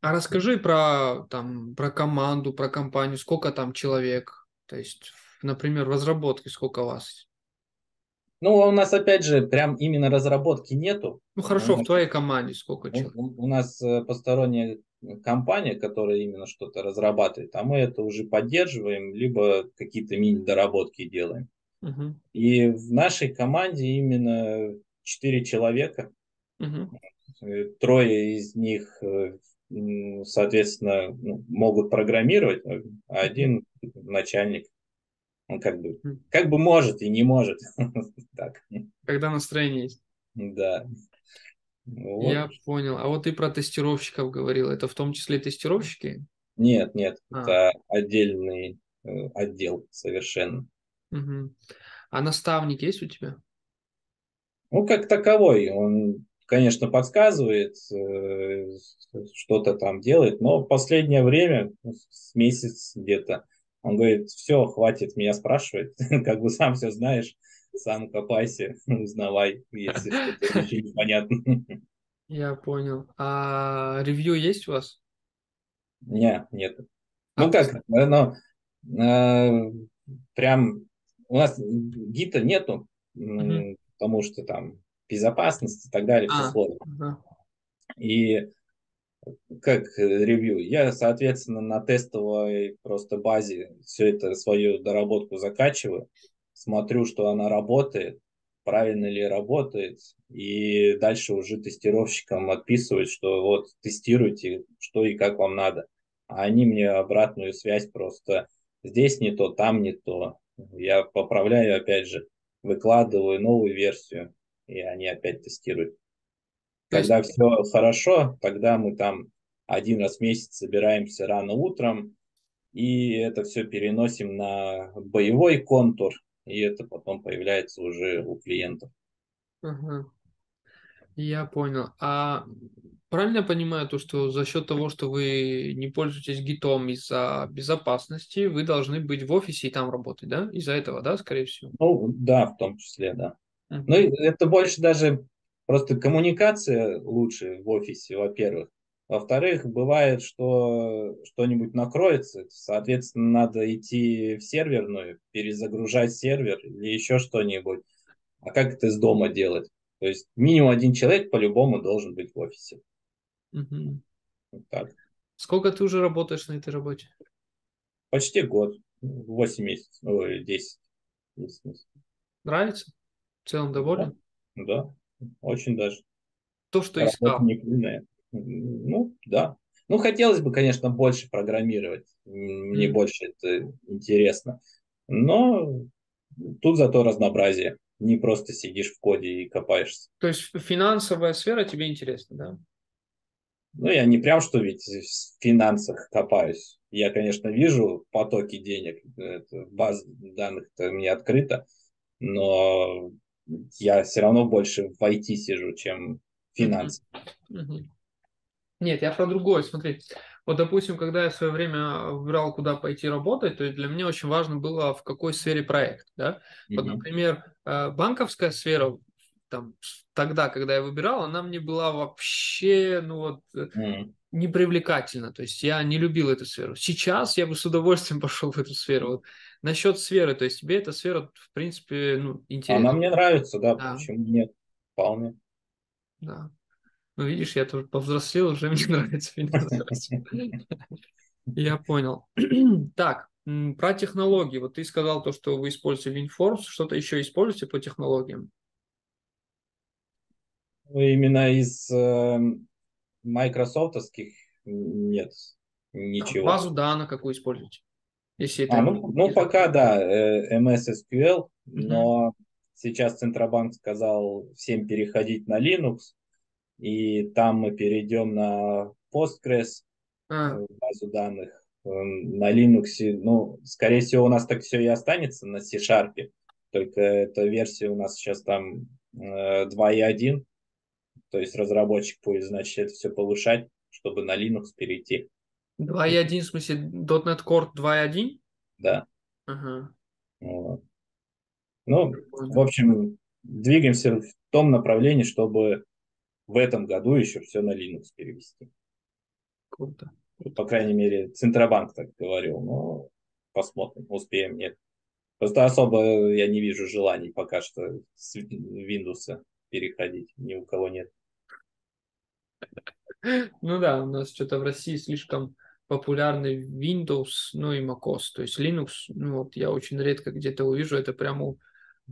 А расскажи про, там, про команду, про компанию, сколько там человек, то есть, например, в разработке сколько вас? Ну, у нас, опять же, прям именно разработки нету. Ну, хорошо, в твоей команде сколько человек? У, у нас э, посторонняя компания, которая именно что-то разрабатывает, а мы это уже поддерживаем, либо какие-то мини-доработки делаем. Uh-huh. И в нашей команде именно четыре человека. Uh-huh. Трое из них, э, соответственно, ну, могут программировать, а один начальник. Он как бы, как бы может и не может. так. Когда настроение есть. Да. Вот. Я понял. А вот ты про тестировщиков говорил. Это в том числе тестировщики? Нет, нет. А. Это отдельный э, отдел совершенно. Угу. А наставник есть у тебя? Ну, как таковой. Он, конечно, подсказывает, э, что-то там делает, но в последнее время, ну, с месяц где-то, он говорит, все, хватит меня спрашивать, как бы сам все знаешь сам копайся, узнавай, если что-то непонятно. Я понял. А ревью есть у вас? Нет, нет. А, ну как, но э, прям у нас гита нету, угу. потому что там безопасность и так далее, все а, сложно. Угу. И как ревью? Я, соответственно, на тестовой просто базе все это свою доработку закачиваю, смотрю, что она работает, правильно ли работает, и дальше уже тестировщикам отписывать, что вот тестируйте, что и как вам надо. А они мне обратную связь просто здесь не то, там не то. Я поправляю, опять же, выкладываю новую версию, и они опять тестируют. Когда есть... все хорошо, тогда мы там один раз в месяц собираемся рано утром, и это все переносим на боевой контур, и это потом появляется уже у клиентов. Ага. Я понял. А правильно я понимаю то, что за счет того, что вы не пользуетесь гитом из-за безопасности, вы должны быть в офисе и там работать, да? Из-за этого, да, скорее всего? Ну, да, в том числе, да. Uh-huh. Ну, это больше даже просто коммуникация лучше в офисе, во-первых. Во-вторых, бывает, что что-нибудь накроется, соответственно, надо идти в серверную, перезагружать сервер или еще что-нибудь. А как это из дома делать? То есть минимум один человек по-любому должен быть в офисе. Угу. Вот так. Сколько ты уже работаешь на этой работе? Почти год. 8 месяцев, ой, 10. 10 месяцев. Нравится? В целом доволен? Да, да очень даже. То, что Работа искал. Не пыльная. Ну, да. Ну, хотелось бы, конечно, больше программировать. Мне mm. больше это интересно. Но тут зато разнообразие. Не просто сидишь в коде и копаешься. То есть финансовая сфера тебе интересна, да? Ну, я не прям что ведь в финансах копаюсь. Я, конечно, вижу потоки денег, это, база данных-то мне открыта, но я все равно больше в IT сижу, чем финансы. Нет, я про другое, смотри. Вот, допустим, когда я в свое время выбирал, куда пойти работать, то для меня очень важно было, в какой сфере проект. Да? Mm-hmm. Вот, например, э, банковская сфера, там, тогда, когда я выбирал, она мне была вообще, ну вот, mm-hmm. непривлекательна. То есть я не любил эту сферу. Сейчас я бы с удовольствием пошел в эту сферу. Вот. Насчет сферы, то есть тебе эта сфера, в принципе, ну, интересна. Она мне нравится, да, да. почему нет, вполне. Да. Ну, видишь, я тоже повзрослел, уже мне нравится Я понял. Так, про технологии. Вот ты сказал то, что вы используете WinForce. Что-то еще используете по технологиям? Ну, именно из э, майкрософтовских нет ничего. А базу данных какую используете? Если это а, ну, ну пока да, э, MS SQL, угу. но сейчас Центробанк сказал всем переходить на Linux, и там мы перейдем на Postgres, а. Э, базу данных, эм, на Linux. Ну, скорее всего, у нас так все и останется на C-Sharp, только эта версия у нас сейчас там 2.1, э, то есть разработчик будет, значит, это все повышать, чтобы на Linux перейти. 2.1, в смысле .NET Core 2.1? Да. Ага. Вот. Ну, в общем, двигаемся в том направлении, чтобы в этом году еще все на Linux перевести. Круто. По крайней мере, Центробанк так говорил, но посмотрим, успеем, нет. Просто особо я не вижу желаний пока что с Windows переходить, ни у кого нет. Ну да, у нас что-то в России слишком популярный Windows, ну и macOS. То есть Linux, ну вот я очень редко где-то увижу это прямо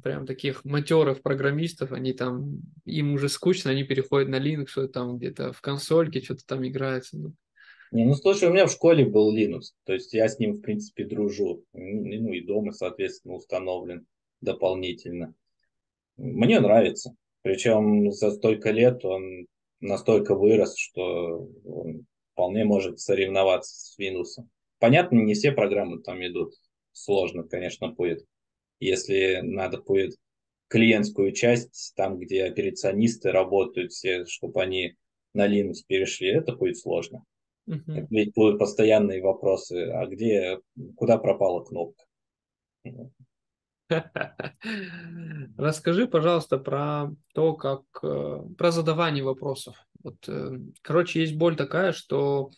прям таких матерых программистов, они там, им уже скучно, они переходят на Linux, там где-то в консольке что-то там играется. Ну. Не, ну слушай, у меня в школе был Linux, то есть я с ним, в принципе, дружу. Ну и дома, соответственно, установлен дополнительно. Мне нравится. Причем за столько лет он настолько вырос, что он вполне может соревноваться с Windows. Понятно, не все программы там идут. Сложно, конечно, будет если надо будет клиентскую часть, там, где операционисты работают все, чтобы они на Linux перешли, это будет сложно. Uh-huh. Ведь будут постоянные вопросы, а где, куда пропала кнопка? Расскажи, пожалуйста, про то, как э, про задавание вопросов. Вот, э, короче, есть боль такая, что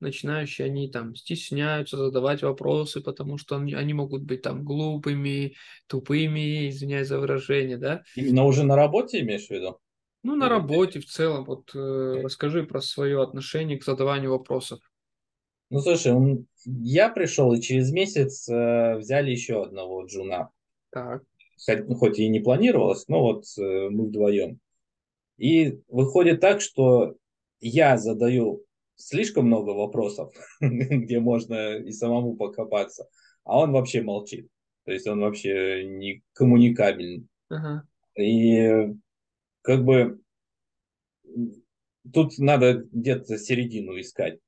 начинающие, они там стесняются задавать вопросы, потому что они, они могут быть там глупыми, тупыми, извиняюсь за выражение, да? Именно уже на работе имеешь в виду? Ну, на работе в целом, вот э, расскажи про свое отношение к задаванию вопросов. Ну, слушай, он, я пришел, и через месяц э, взяли еще одного джуна. Так. Хоть, ну, хоть и не планировалось, но вот э, мы вдвоем. И выходит так, что я задаю слишком много вопросов, где можно и самому покопаться, а он вообще молчит. То есть он вообще не коммуникабельный. Ага. И как бы тут надо где-то середину искать.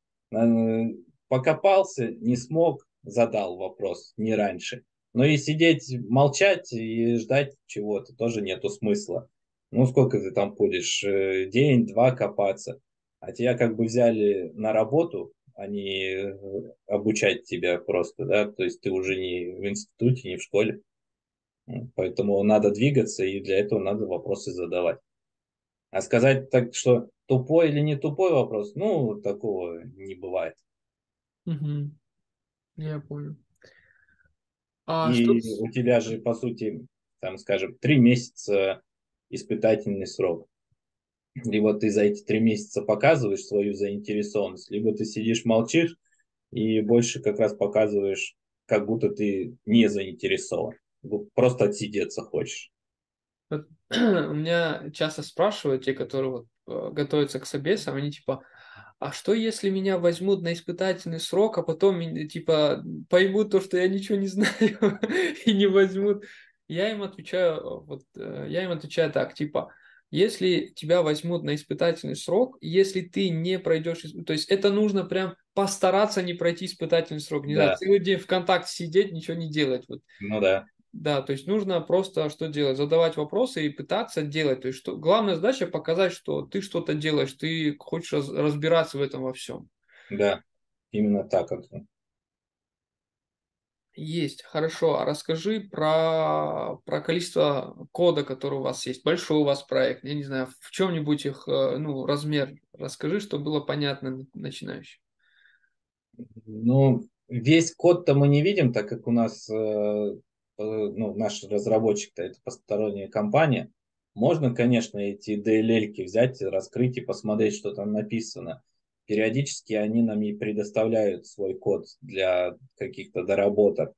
Покопался, не смог, задал вопрос, не раньше. Но и сидеть, молчать и ждать чего-то тоже нету смысла. Ну, сколько ты там будешь? Э, день-два копаться. А тебя как бы взяли на работу, а не э, обучать тебя просто, да? То есть ты уже не в институте, не в школе. Поэтому надо двигаться, и для этого надо вопросы задавать. А сказать так, что тупой или не тупой вопрос, ну, такого не бывает. Угу. Я понял. А и что... у тебя же, по сути, там, скажем, три месяца испытательный срок. Либо ты за эти три месяца показываешь свою заинтересованность, либо ты сидишь, молчишь и больше как раз показываешь, как будто ты не заинтересован. Просто отсидеться хочешь. у меня часто спрашивают те, которые вот, э, готовятся к собесам, они типа, а что если меня возьмут на испытательный срок, а потом типа поймут то, что я ничего не знаю и не возьмут? Я им отвечаю, вот э, я им отвечаю так, типа, если тебя возьмут на испытательный срок, если ты не пройдешь, то есть это нужно прям постараться не пройти испытательный срок, не да. знаю, целый день ВКонтакте сидеть, ничего не делать. Вот. Ну да. Да, то есть нужно просто что делать? Задавать вопросы и пытаться делать. То есть что, главная задача показать, что ты что-то делаешь, ты хочешь раз, разбираться в этом во всем. Да, именно так это. Есть, хорошо. А расскажи про, про количество кода, который у вас есть. Большой у вас проект, я не знаю, в чем-нибудь их э, ну, размер. Расскажи, чтобы было понятно начинающим. Ну, весь код-то мы не видим, так как у нас э, Э, ну, наш разработчик-то это посторонняя компания, можно, конечно, эти DLL взять, раскрыть и посмотреть, что там написано. Периодически они нам и предоставляют свой код для каких-то доработок.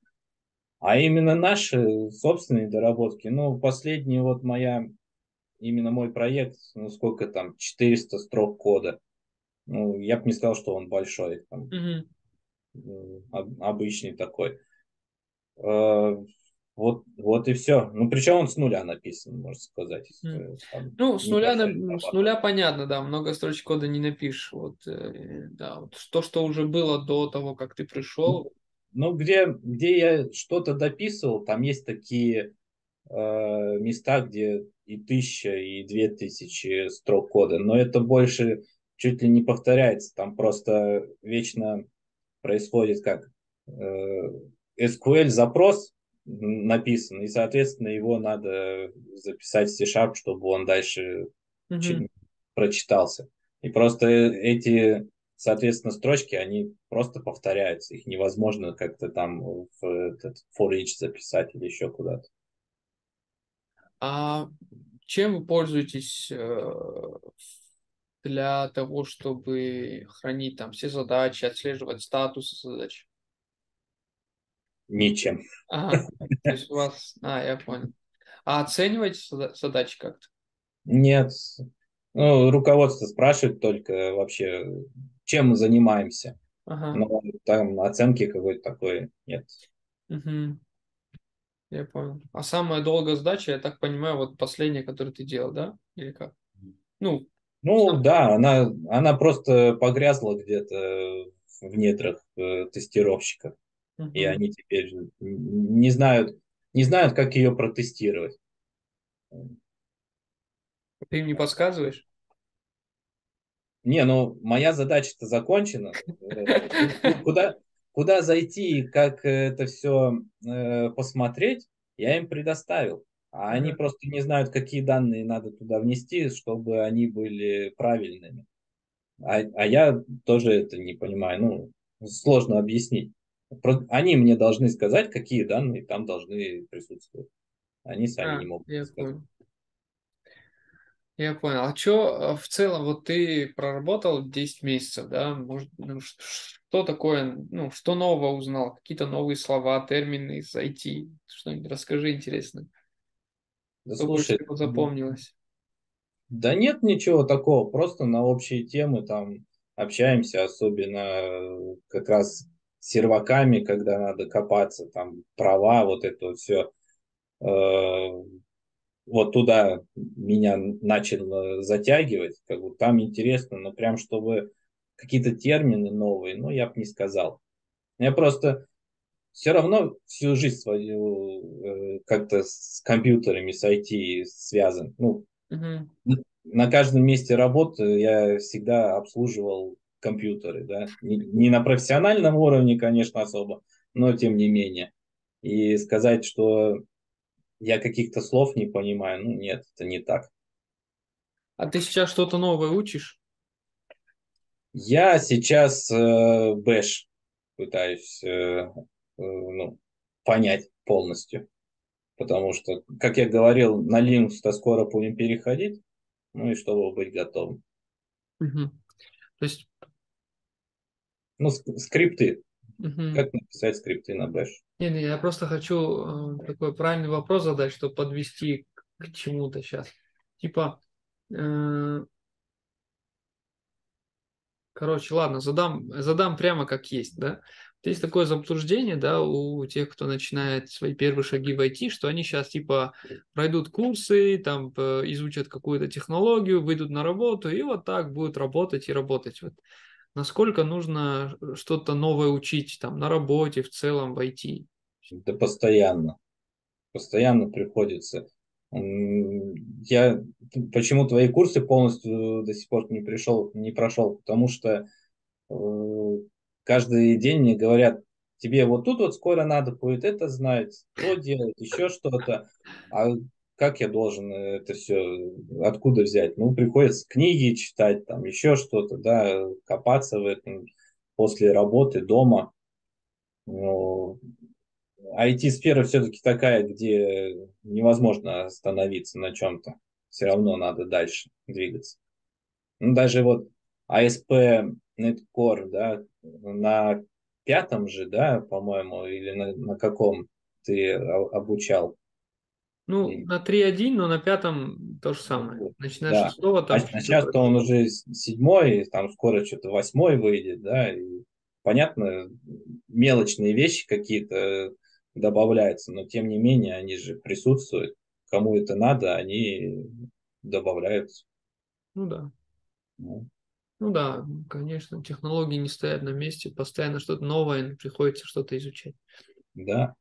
А именно наши собственные доработки, ну, последний вот моя, именно мой проект, ну, сколько там, 400 строк кода. Ну, я бы не сказал, что он большой, там, угу. обычный такой. Вот, вот и все. Ну, причем он с нуля написан, можно сказать. Mm. Там ну, с нуля, на, с нуля понятно, да, много строчек кода не напишешь. Вот, э, да, вот то, что уже было до того, как ты пришел. Ну, где, где я что-то дописывал, там есть такие э, места, где и тысяча, и две тысячи строк кода, но это больше чуть ли не повторяется, там просто вечно происходит как э, SQL запрос, написан, и, соответственно, его надо записать в C-Sharp, чтобы он дальше mm-hmm. прочитался. И просто эти, соответственно, строчки, они просто повторяются, их невозможно как-то там в этот for each записать или еще куда-то. А чем вы пользуетесь э, для того, чтобы хранить там все задачи, отслеживать статус задач? Ничем. Ага, то есть у вас... А, я понял. А оцениваете задачи как-то? Нет. Ну, руководство спрашивает только вообще, чем мы занимаемся. Ага. Но там оценки какой-то такой нет. Угу. Я понял. А самая долгая задача, я так понимаю, вот последняя, которую ты делал, да? Или как? Ну, ну сам... да, она, она просто погрязла где-то в недрах э, тестировщика. Угу. И они теперь не знают, не знают, как ее протестировать. Ты им не подсказываешь? Не, ну моя задача-то закончена. Куда, куда зайти и как это все э, посмотреть, я им предоставил. А они просто не знают, какие данные надо туда внести, чтобы они были правильными. А, а я тоже это не понимаю. Ну, сложно объяснить. Они мне должны сказать, какие данные там должны присутствовать. Они сами а, не могут сказать. Понял. Я понял. А что в целом, вот ты проработал 10 месяцев, да? Может, ну, что такое, ну, что нового узнал? Какие-то новые слова, термины из IT? Что-нибудь расскажи интересно, Да что больше слушай, всего запомнилось. да нет ничего такого, просто на общие темы там общаемся, особенно э, как раз серваками, когда надо копаться, там права, вот это вот все. Вот туда меня начало затягивать, как бы там интересно, но прям чтобы какие-то термины новые, ну, я бы не сказал. Я просто все равно всю жизнь свою э, как-то с компьютерами, с IT связан. Ну, Мгм. на каждом месте работы я всегда обслуживал компьютеры, да. Не, не на профессиональном уровне, конечно, особо, но тем не менее. И сказать, что я каких-то слов не понимаю, ну нет, это не так. А ты сейчас что-то новое учишь? Я сейчас э, бэш пытаюсь э, э, ну, понять полностью. Потому что, как я говорил, на Linux-то скоро будем переходить, ну и чтобы быть готовым. Мгм. То есть, Ну, ск- скрипты. мгм. Как написать скрипты на бэш? Не, не, я просто хочу э, такой правильный вопрос задать, чтобы подвести к, к чему-то сейчас. Типа, э, короче, ладно, задам, задам прямо как есть, да. Вот Есть такое заблуждение, да, у тех, кто начинает свои первые шаги в IT, что они сейчас типа пройдут курсы, там э, изучат какую-то технологию, выйдут на работу и вот так будут работать и работать. Вот насколько нужно что-то новое учить там на работе, в целом в IT? Да постоянно. Постоянно приходится. Я почему твои курсы полностью до сих пор не пришел, не прошел, потому что э, каждый день мне говорят, тебе вот тут вот скоро надо будет это знать, то делать, еще что-то. А как я должен это все, откуда взять? Ну, приходится книги читать, там еще что-то, да, копаться в этом после работы, дома. Ну, IT-сфера все-таки такая, где невозможно остановиться на чем-то. Все равно надо дальше двигаться. Ну, даже вот ASP Netcore, да, на пятом же, да, по-моему, или на, на каком ты обучал. Ну, И- на три один, но на пятом то же самое. Начиная с Да. шестого, А, там а сейчас-то он уже с- седьмой, там скоро что-то восьмой выйдет, да, и понятно, мелочные вещи какие-то добавляются, но тем не менее они же присутствуют. Кому это надо, они добавляются. Ну да. Ну, Ну да, конечно, технологии не стоят на месте, постоянно что-то новое, приходится что-то изучать. да.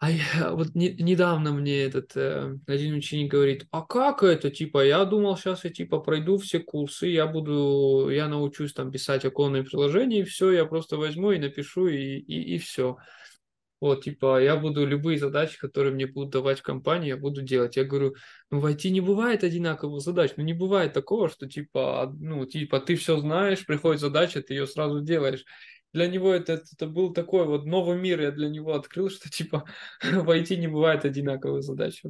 А я, вот не- недавно мне этот э, один ученик говорит, а как это, типа, я думал, сейчас я типа пройду все курсы, я буду, я научусь там писать оконные приложения, и все, я просто возьму и напишу, и, и, и все. Вот, типа, я буду любые задачи, которые мне будут давать в компании, я буду делать. Я говорю, ну, в IT не бывает одинаковых задач, ну, не бывает такого, что, типа, ну, типа, ты все знаешь, приходит задача, ты ее сразу делаешь. Для него это, это был такой вот новый мир, я для него открыл, что, типа, в IT не бывает одинаковых задач.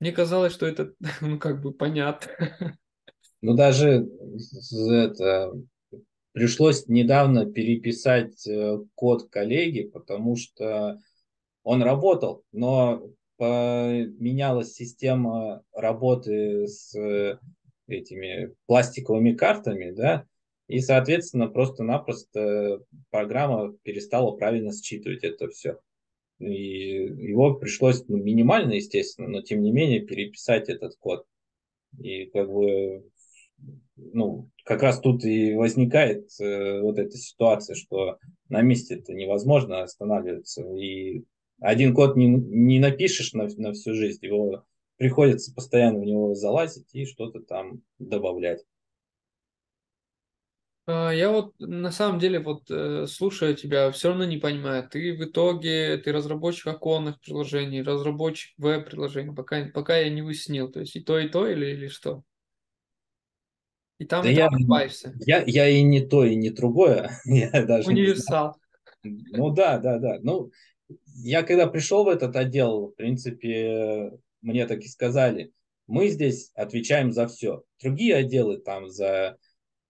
Мне казалось, что это, ну, как бы понятно. Ну, даже это, пришлось недавно переписать э, код коллеги, потому что он работал, но поменялась система работы с э, этими пластиковыми картами, да, и, соответственно, просто-напросто программа перестала правильно считывать это все. И его пришлось ну, минимально, естественно, но тем не менее переписать этот код. И как бы, ну, как раз тут и возникает э, вот эта ситуация, что на месте это невозможно останавливаться. И один код не, не напишешь на, на всю жизнь, его приходится постоянно в него залазить и что-то там добавлять. А, Я вот на самом деле вот э, слушаю тебя, все равно не понимаю. Ты в итоге, ты разработчик оконных приложений, разработчик веб-приложений, пока, пока я не уяснил. То есть и то, и то, или, или что? И там, Да и там я, я, я и не то, и не другое. Я даже не. Универсал. Ну да, да, да. Ну, я когда пришел в этот отдел, в принципе, мне так и сказали. Мы здесь отвечаем за все. Другие отделы там за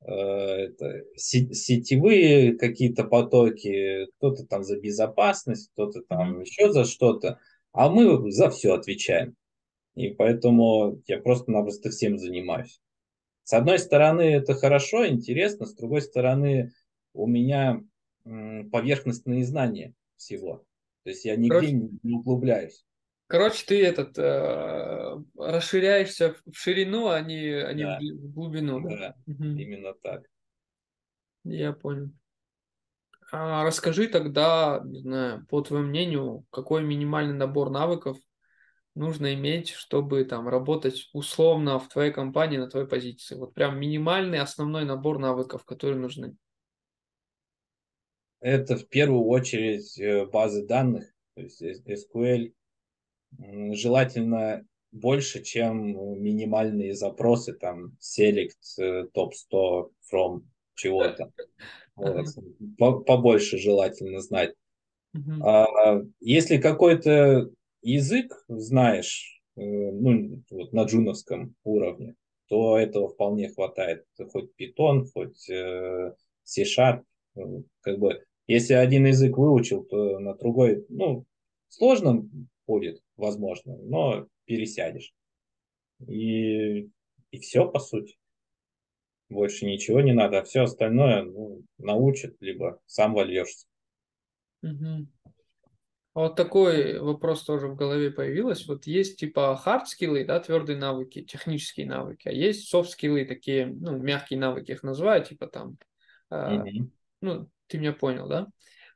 это, сетевые какие-то потоки, кто-то там за безопасность, кто-то там еще за что-то, а мы за все отвечаем. И поэтому я просто-напросто всем занимаюсь. С одной стороны, это хорошо, интересно, с другой стороны, у меня поверхностные знания всего. То есть я нигде Короче, не углубляюсь. Короче, ты этот э, расширяешься в ширину, а не, а не да. в глубину. Да, да угу. именно так. Я понял. А расскажи тогда, не знаю, по твоему мнению, какой минимальный набор навыков нужно иметь, чтобы там работать условно в твоей компании на твоей позиции? Вот прям минимальный основной набор навыков, которые нужны. Это в первую очередь э, базы данных, то есть SQL, желательно больше, чем минимальные запросы, там, select, э, top 100 from чего-то. Вот. Побольше желательно знать. А, если какой-то язык знаешь, э, ну, вот на джуновском уровне, то этого вполне хватает. Хоть Python, хоть C-Sharp. Как бы, если один язык выучил, то на другой, ну, сложно будет, возможно, но пересядешь. И, и все, по сути. Больше ничего не надо, а все остальное ну, научат, либо сам вольешься. Угу. А вот такой вопрос тоже в голове появилось. Вот есть типа hard скиллы, да, твердые навыки, технические навыки, а есть soft скиллы, такие, ну, мягкие навыки их называют, типа там, э, ну, ты меня понял, да?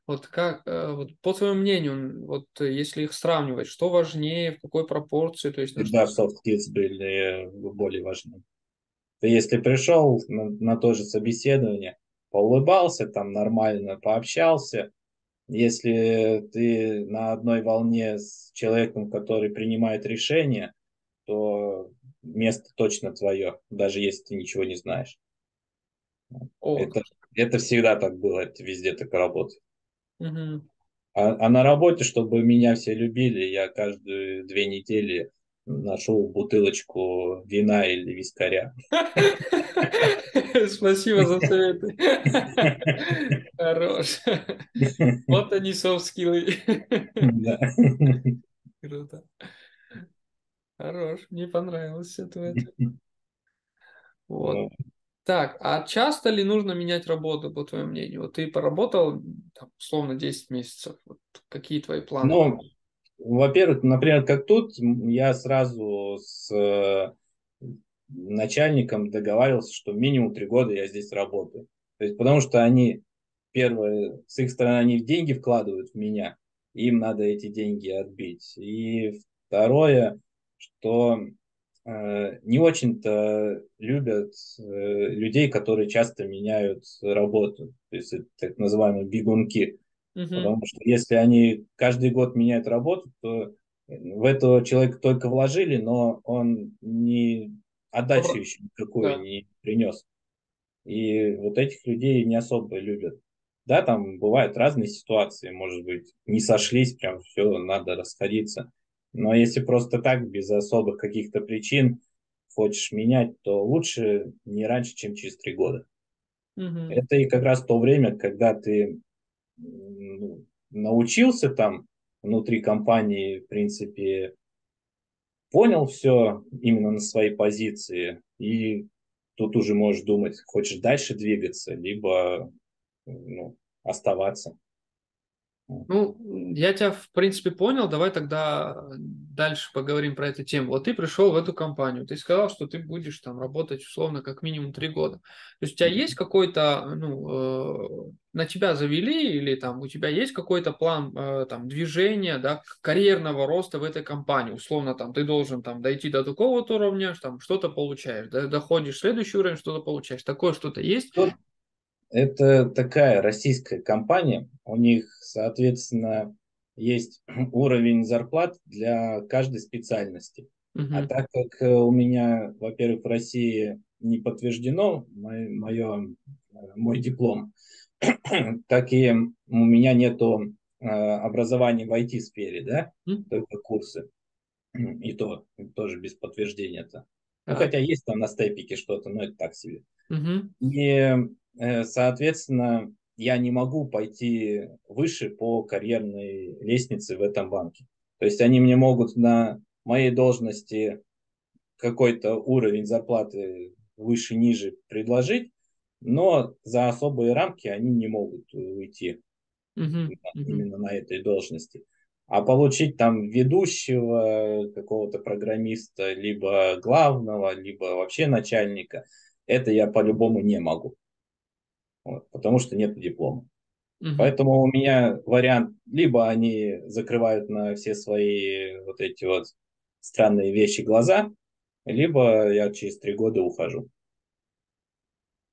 Вот как, э, вот по твоему мнению, вот если их сравнивать, что важнее, в какой пропорции, то есть... Да, soft skills были более важны. Ты если пришел на, на то же собеседование, поулыбался там нормально, пообщался, если ты на одной волне с человеком, который принимает решение, то место точно твое, даже если ты ничего не знаешь. О, это, это всегда так было, это везде так работает. Угу. А, а на работе, чтобы меня все любили, я каждые две недели ношу бутылочку вина или вискаря. Спасибо за советы. Хорош. Вот они софт-скиллы. Круто. Хорош. Мне понравилось это. Вот. Так, а часто ли нужно менять работу, по твоему мнению? Вот ты поработал, там, условно, 10 месяцев. Вот какие твои планы? Ну, во-первых, например, как тут, я сразу с э, начальником договаривался, что минимум 3 года я здесь работаю. То есть, потому что они, первое, с их стороны, они деньги вкладывают в меня, им надо эти деньги отбить. И второе, что не очень-то любят э, людей, которые часто меняют работу, то есть это так называемые бегунки. Угу. Потому что если они каждый год меняют работу, то в этого человека только вложили, но он не отдачу еще никакую да. не принес. И вот этих людей не особо любят. Да, там бывают разные ситуации, может быть, не сошлись, прям все, надо расходиться. Но если просто так, без особых каких-то причин, хочешь менять, то лучше не раньше, чем через три года. Угу. Это и как раз то время, когда ты ну, научился там внутри компании, в принципе, понял все именно на своей позиции, и тут уже можешь думать, хочешь дальше двигаться, либо ну, оставаться. Ну, я тебя, в принципе, понял. Давай тогда дальше поговорим про эту тему. Вот ты пришел в эту компанию, ты сказал, что ты будешь там работать условно как минимум три года. То есть у тебя есть какой-то, ну, э, на тебя завели или там у тебя есть какой-то план э, там движения, да, карьерного роста в этой компании? Условно там ты должен там дойти до такого-то уровня, там что-то получаешь, да, доходишь в следующий уровень, что-то получаешь. Такое что-то есть? Это такая российская компания, у них, соответственно, есть уровень зарплат для каждой специальности. Uh-huh. А так как э, у меня, во-первых, в России не подтверждено мое, мое, э, мой диплом, так и у меня нету э, образования в IT-сфере, да, uh-huh. только курсы. И то тоже без подтверждения-то. Ну, хотя есть там на степике что-то, но это так себе. Угу. И, соответственно, я не могу пойти выше по карьерной лестнице в этом банке. То есть они мне могут на моей должности какой-то уровень зарплаты выше-ниже предложить, но за особые рамки они не могут уйти uh-huh, именно на этой должности. А получить там ведущего какого-то программиста, либо главного, либо вообще начальника, это я по-любому не могу. Вот, потому что нет диплома. Uh-huh. Поэтому у меня вариант, либо они закрывают на все свои вот эти вот странные вещи глаза, либо я через три года ухожу.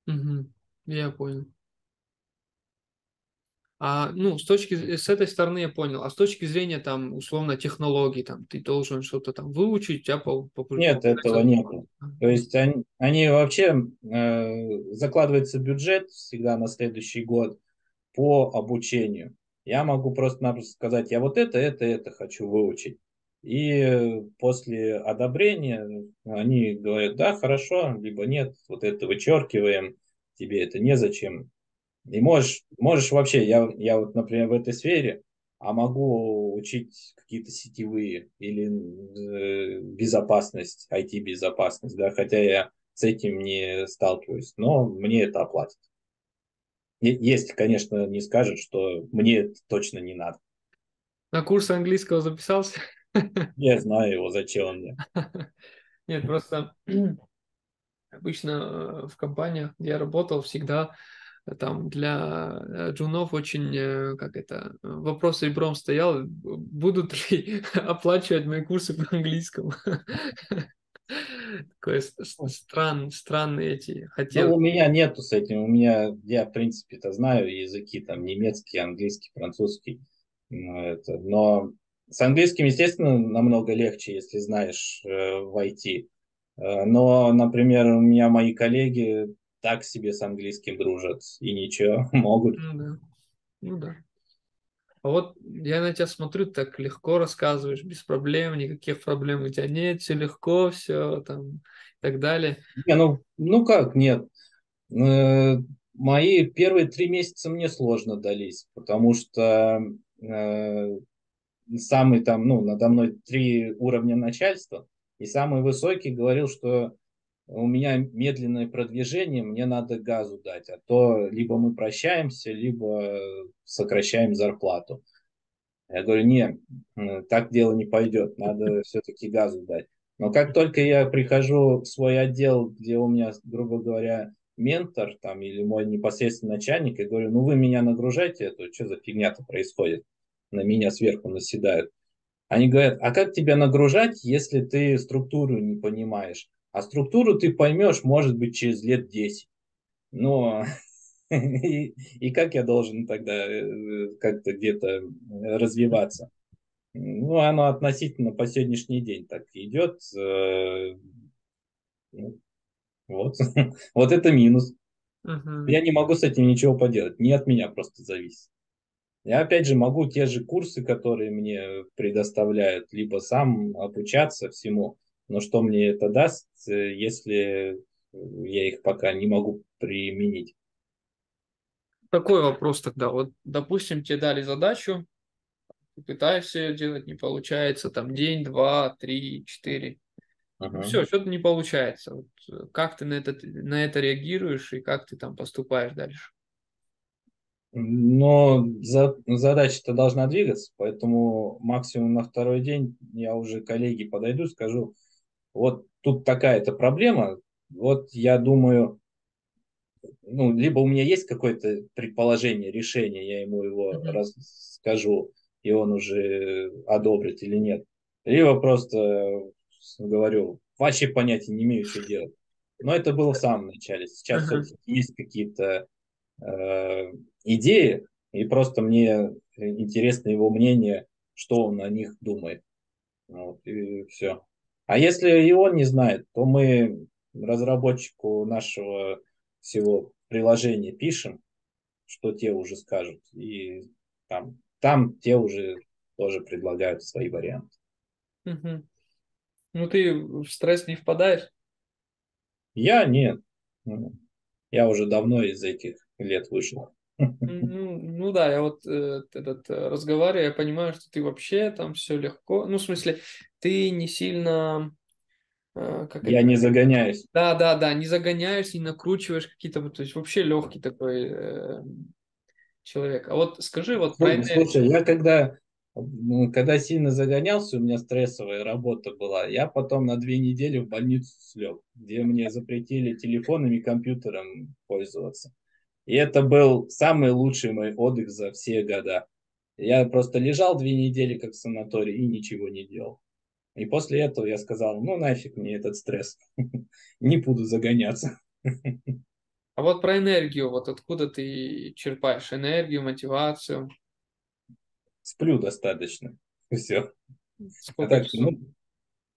Угу, я понял. А, ну, с точки с этой стороны я понял. А с точки зрения там условно технологий, там ты должен что-то там выучить, а по, по Нет, этого нет. То есть они, они вообще э, закладывается бюджет всегда на следующий год по обучению. Я могу просто-напросто сказать, я вот это, это, это хочу выучить. И после одобрения они говорят, да, хорошо, либо нет, вот это вычеркиваем, тебе это незачем. И можешь, можешь вообще, я, я вот, например, в этой сфере, а могу учить какие-то сетевые или э, безопасность, IT-безопасность, да, хотя я с этим не сталкиваюсь, но мне это оплатят. Есть, конечно, не скажет, что мне это точно не надо. На курс английского записался? Я знаю его, зачем он мне. Нет, просто обычно э, в компаниях, где я работал, всегда там для э, джунов очень, как это, вопрос ребром стоял, будут ли оплачивать мои курсы по английскому. Такое стран, странные эти хотел. Ну, у меня нету с этим. У меня, я, в принципе-то знаю языки, там, немецкий, английский, французский. Но, это, но с английским, естественно, намного легче, если знаешь э, войти. Э, но, например, у меня мои коллеги так себе с английским дружат и ничего могут. Ну да. Ну да. А вот я на тебя смотрю, так легко рассказываешь, без проблем, никаких проблем у тебя нет, все легко, все там и так далее. Не, ну, ну как, нет. Э, мои первые три месяца мне сложно дались, потому что э, самый там, ну, надо мной три уровня начальства, и самый высокий говорил, что у меня медленное продвижение, мне надо газу дать, а то либо мы прощаемся, либо сокращаем зарплату. Я говорю, не, так дело не пойдет, надо все-таки газу дать. Но как только я прихожу в свой отдел, где у меня, грубо говоря, ментор там или мой непосредственный начальник, я говорю, ну вы меня нагружайте, это а что за фигня-то происходит? на меня сверху наседают. Они говорят, а как тебя нагружать, если ты структуру не понимаешь? А структуру ты поймешь, может быть, через лет 10. Но и, и как я должен тогда э, как-то где-то развиваться? Ну, оно относительно по сегодняшний день так идет. Э, ну, вот. вот это минус. Uh-huh. Я не могу с этим ничего поделать. Не от меня просто зависит. Я опять же могу те же курсы, которые мне предоставляют, либо сам обучаться всему, но что мне это даст, э, если я их пока не могу применить? Такой вопрос тогда. Вот, допустим, тебе дали задачу, ты пытаешься ее делать, не получается, там день, два, три, четыре. Ага. Все, что-то не получается. Вот, э, как ты на это, на это реагируешь и как ты там поступаешь дальше? Но за, задача-то должна двигаться, поэтому максимум на второй день я уже коллеги подойду, скажу, вот тут такая-то проблема, вот я думаю, ну, либо у меня есть какое-то предположение, решение, я ему его mm-hmm. расскажу, и он уже одобрит или нет, либо просто говорю, вообще понятия не имею, что делать. Но это было в самом начале. Сейчас uh-huh. есть какие-то э, идеи, и просто мне интересно его мнение, что он о них думает. Вот, и все. А если и он не знает, то мы разработчику нашего всего приложения пишем, что те уже скажут. И там, там те уже тоже предлагают свои варианты. Угу. Ну, ты в стресс не впадаешь? Я нет. Ну, Я уже давно из этих лет вышел. Ну, ну да, я вот э, этот э, разговариваю, я понимаю, что ты вообще там все легко. Ну, в смысле, ты не сильно, э, как Я это? не загоняюсь. Да, да, да, не загоняешь, не накручиваешь какие-то, то есть вообще легкий такой э, человек. А вот скажи вот про Слу- энергию. Слушай, я когда, когда сильно загонялся, у меня стрессовая работа была, я потом на две недели в больницу слег, где мне запретили телефоном и компьютером пользоваться. И это был самый лучший мой отдых за все года. Я просто лежал две недели как в санатории и ничего не делал. И после этого я сказал, ну нафиг мне этот стресс, не буду загоняться. А вот про энергию, вот откуда ты черпаешь энергию, мотивацию, Сплю достаточно. Все. А сколько так, часов?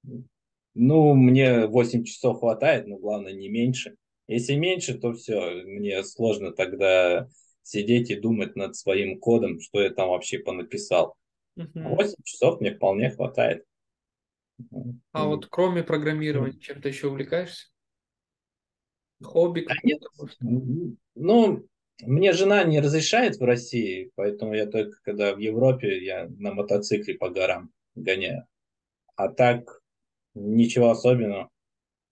ну, ну, мне 8 часов хватает, но главное не меньше. Если меньше, то все, мне сложно тогда сидеть и думать над своим кодом, что я там вообще понаписал. Мгм. 8 часов мне вполне хватает. А вот кроме программирования, чем-то еще увлекаешься? Хобби Да нет, ну, мне жена не разрешает в России, поэтому я только когда в Европе, я на мотоцикле по горам гоняю. А так, ничего особенного.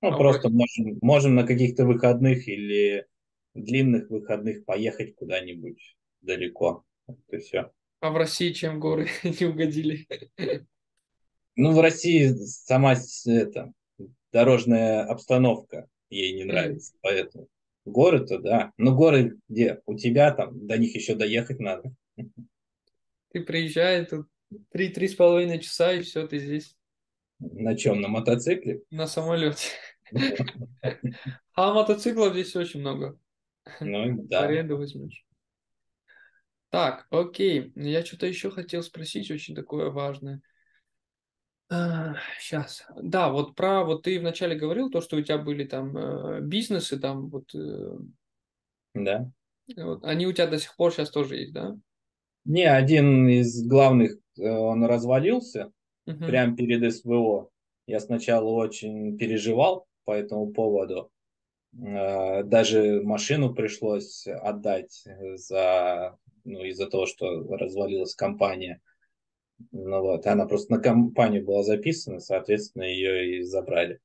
Ну, А просто можем, можем на каких-то выходных или длинных выходных поехать куда-нибудь далеко. Это все. а в России чем горы не угодили? Ну, в России сама это, дорожная обстановка ей не нравится, поэтому горы-то, да. Но горы где? У тебя там, до них еще доехать надо. Ты приезжаешь, тут три-три с половиной часа, и все, ты здесь На чем? На мотоцикле? на самолете. А мотоциклов здесь очень много. Ну, да. аренду возьмешь. Так, окей. Я что-то еще хотел спросить, очень такое важное. Сейчас. Да, вот про, вот ты вначале говорил, то, что у тебя были там э, бизнесы, там вот, э, Да. вот, они у тебя до сих пор сейчас тоже есть, да? Не, один из главных, э, он развалился Мгм. прямо перед СВО. Я сначала очень переживал по этому поводу. Даже машину пришлось отдать за, ну, из-за того, что развалилась компания. Ну вот, она просто на компанию была записана, соответственно, ее и забрали.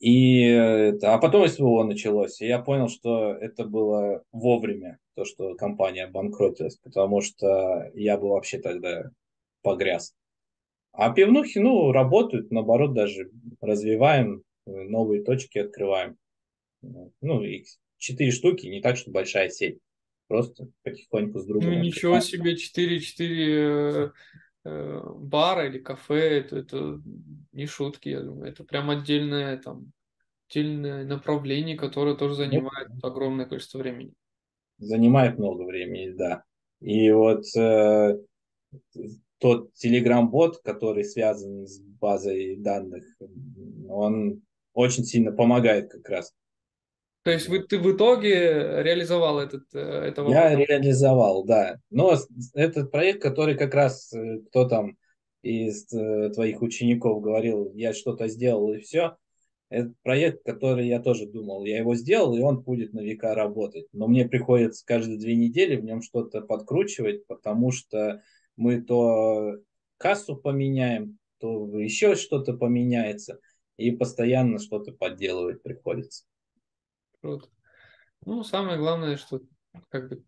И а потом СВО началось, и я понял, что это было вовремя, то, что компания обанкротилась, потому что я бы вообще тогда погряз. А пивнухи, ну, работают, наоборот, даже развиваем, новые точки открываем. Ну, их четыре штуки, не так, что большая сеть. Просто потихоньку с Ну другом ничего открываем. себе, 4-4 бара или кафе, это, это не шутки, я думаю. Это прям отдельное там, отдельное направление, которое тоже Ну, занимает огромное количество времени. занимает много времени, да. И вот э, тот Telegram-бот, который связан с базой данных, он очень сильно помогает как раз. То есть вы, ты в итоге реализовал этот, э, этого Я реализовал, да. Но этот проект, который как раз э, кто там из э, твоих учеников говорил, я что-то сделал и все, это проект, который я тоже думал, я его сделал, и он будет на века работать. Но мне приходится каждые две недели в нем что-то подкручивать, потому что мы то кассу поменяем, то еще что-то поменяется, и постоянно что-то подделывать приходится. Круто. Ну, самое главное, что как бы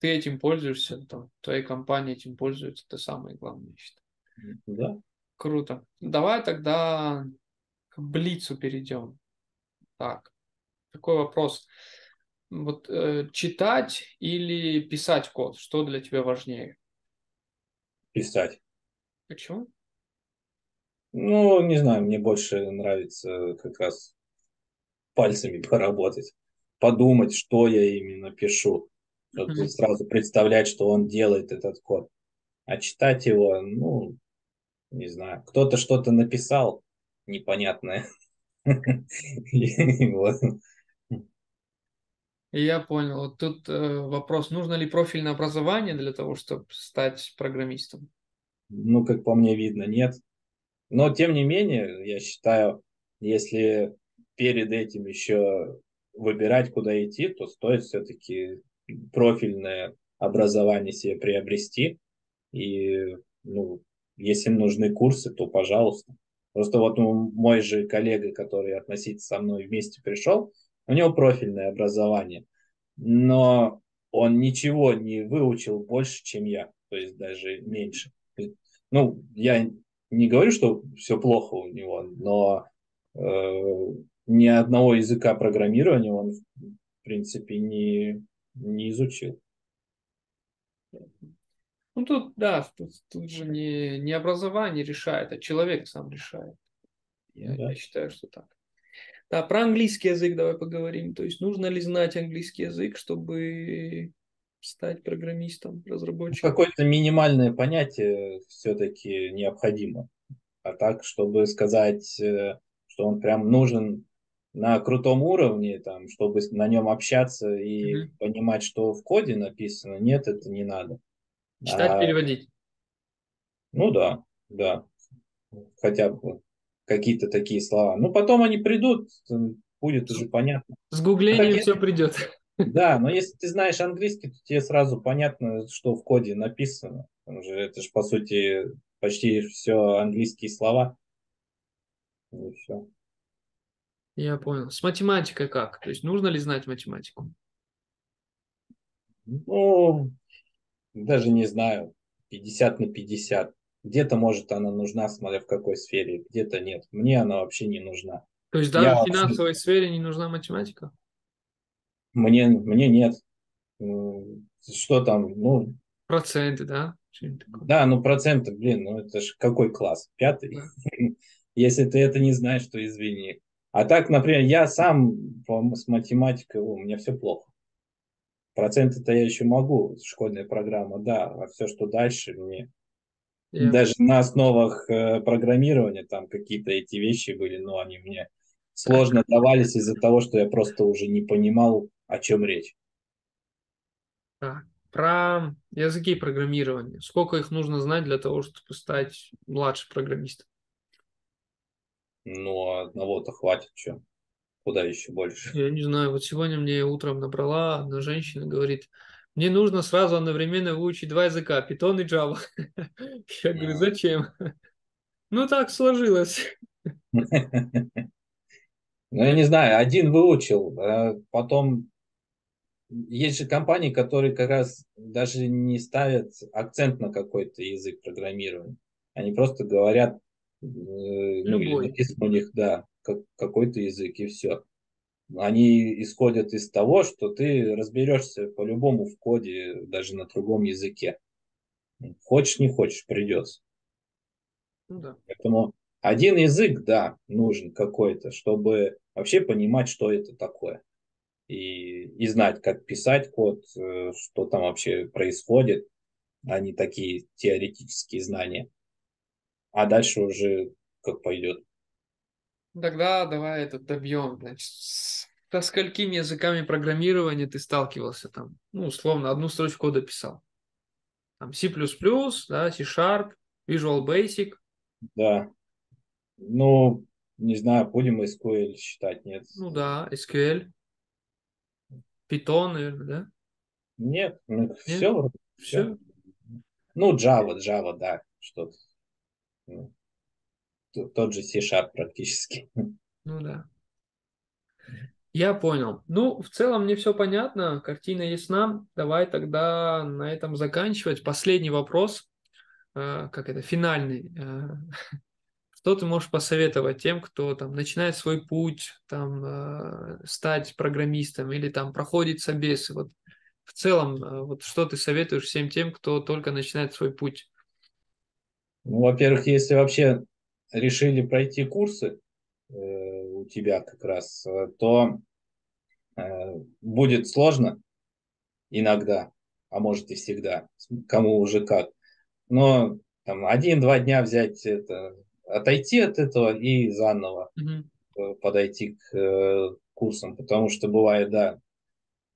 ты этим пользуешься, там, твоя компания этим пользуется, это самое главное, считаю. Да. Круто. Давай тогда к Блицу перейдем. Так, такой вопрос. Вот э, читать или писать код, что для тебя важнее? Писать. Почему? Ну, не знаю, мне больше нравится как раз пальцами поработать, подумать, что я именно пишу, чтобы Мгм. сразу представлять, что он делает этот код. А читать его, ну, не знаю, кто-то что-то написал непонятное. Я понял. Тут э, вопрос, нужно ли профильное образование для того, чтобы стать программистом? Ну, как по мне видно, нет. Но, тем не менее, я считаю, если перед этим еще выбирать, куда идти, то стоит все-таки профильное образование себе приобрести. И, ну, если нужны курсы, то пожалуйста. Просто вот мой же коллега, который относительно со мной вместе пришел, у него профильное образование, но он ничего не выучил больше, чем я, то есть даже меньше. Ну, я не говорю, что все плохо у него, но э, ни одного языка программирования он, в принципе, не, не изучил. Ну тут, да, тут, тут же не, не образование решает, а человек сам решает. Я, да. я считаю, что так. Да, про английский язык давай поговорим. То есть нужно ли знать английский язык, чтобы стать программистом, разработчиком? Какое-то минимальное понятие все-таки необходимо. А так, чтобы сказать, э, что он прям нужен на крутом уровне, там, чтобы на нем общаться и mm понимать, что в коде написано, нет, это не надо. Читать, а, переводить. Ну да, да. Хотя бы какие-то такие слова. Ну, потом они придут, будет уже понятно. С гуглением а все придет. Да, но если ты знаешь английский, то тебе сразу понятно, что в коде написано. Же, это же, по сути, почти все английские слова. И все. Я понял. С математикой как? То есть нужно ли знать математику? Ну, даже не знаю. 50 на 50. Где-то, может, она нужна, смотря в какой сфере, где-то нет. Мне она вообще не нужна. То есть даже Я в финансовой вообще... сфере не нужна математика? Мне, мне нет. Что там, ну... Проценты, да? Да, ну проценты, блин, ну это же какой класс? Пятый? Да. Если ты это не знаешь, то извини. А так, например, я сам с математикой, у меня все плохо. Проценты-то я еще могу, школьная программа, да, а все, что дальше, мне yeah. даже на основах э, программирования там какие-то эти вещи были, но они мне сложно давались из-за того, что я просто уже не понимал, о чем речь. Так. Про языки программирования. Сколько их нужно знать для того, чтобы стать младшим программистом? Ну, одного-то хватит, что? Куда еще больше? Я не знаю. Вот сегодня мне утром набрала одна женщина, говорит, мне нужно сразу одновременно выучить два языка, Python и Java. Я говорю, зачем? Ну, так сложилось. Ну, я не знаю, один выучил, а потом есть же компании, которые как раз даже не ставят акцент на какой-то язык программирования. Они просто говорят, ну, или написано у них, да, как, какой-то язык, и все. Они исходят из того, что ты разберешься по-любому в коде, даже на другом языке. Хочешь, не хочешь, придется. Ну, да. Поэтому один язык, да, нужен какой-то, чтобы вообще понимать, что это такое. И, и знать, как писать код, э, что там вообще происходит, а не такие теоретические знания а дальше уже как пойдет. Тогда давай это добьем. Значит, со сколькими языками программирования ты сталкивался там? Ну, условно, одну строчку кода писал. Там C++, да, C-Sharp, Visual Basic. Да. Ну, не знаю, будем SQL считать, нет? Ну да, SQL. Python, наверное, да? Нет, ну, нет? все. Все? Ну, Java, Java, да, что-то. Ну, тот же C-Sharp практически. Ну да. Я понял. Ну, в целом мне все понятно, картина ясна. Давай тогда на этом заканчивать. Последний вопрос, э, как это, финальный. Э, что ты можешь посоветовать тем, кто там начинает свой путь, там, э, стать программистом или там проходит собесы? Вот в целом, вот что ты советуешь всем тем, кто только начинает свой путь? Ну, во-первых, если вообще решили пройти курсы э, у тебя как раз, э, то э, будет сложно иногда, а может и всегда, кому уже как. Но там один-два дня взять это, отойти от этого и заново mm-hmm. подойти к э, курсам, потому что бывает, да,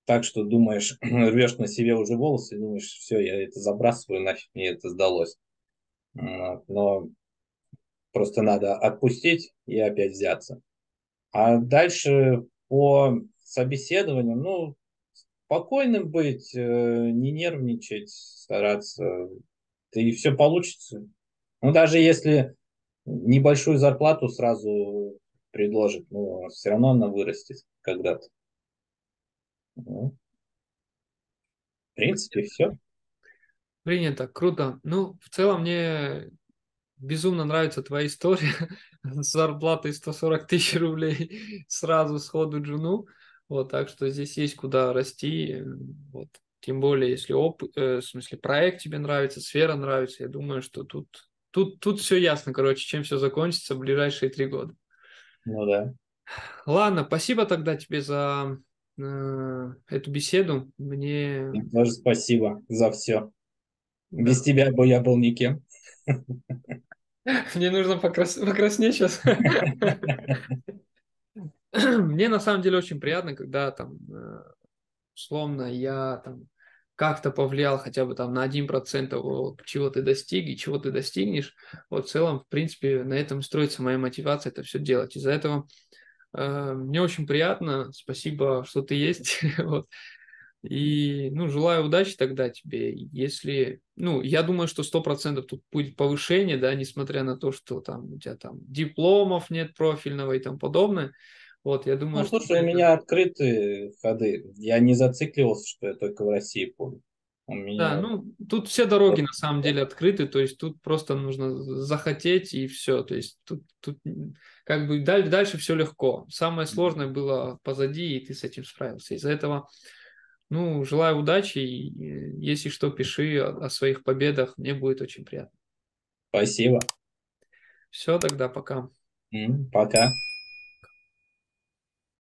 так что думаешь, рвешь на себе уже волосы, думаешь, все, я это забрасываю, нафиг мне это сдалось. Но Просто надо отпустить и опять взяться. А дальше по собеседованию, ну, спокойным быть, э, не нервничать, стараться, и все получится. Ну, даже если небольшую зарплату сразу предложит, но все равно она вырастет когда-то. Ну, в принципе, все. Принято, круто. Ну, в целом мне безумно нравится твоя история с зарплатой 140 тысяч рублей сразу сходу жену. Вот, так что здесь есть куда расти. Вот. Тем более, если оп, э, в смысле проект тебе нравится, сфера нравится, я думаю, что тут, тут, тут все ясно, короче, чем все закончится в ближайшие три года. Ну да. Ладно, спасибо тогда тебе за э, эту беседу. Мне... Тоже спасибо за все. Да. Без тебя бы я был никем. Мне нужно покрас... покраснеть сейчас. Мне на самом деле очень приятно, когда там, э, условно, я там как-то повлиял хотя бы там на 1% вот, чего ты достиг и чего ты достигнешь. Вот в целом, в принципе, на этом строится моя мотивация это все делать. Из-за этого э, мне очень приятно. Спасибо, что ты есть. вот. И, ну, желаю удачи тогда тебе. Если, ну, я думаю, что сто процентов тут будет повышение, да, несмотря на то, что там у тебя там дипломов нет профильного и тому подобное. Вот, я думаю, ну, слушай, что у это... меня открыты ходы. Я не зацикливался, что я только в России помню. У меня... Да, ну тут все дороги на самом деле открыты, то есть тут просто нужно захотеть и все. То есть тут, тут как бы дальше, дальше все легко. Самое сложное было позади, и ты с этим справился. Из-за этого, ну, желаю удачи, и если что, пиши о, о своих победах, мне будет очень приятно. Спасибо. Все, тогда пока. Пока.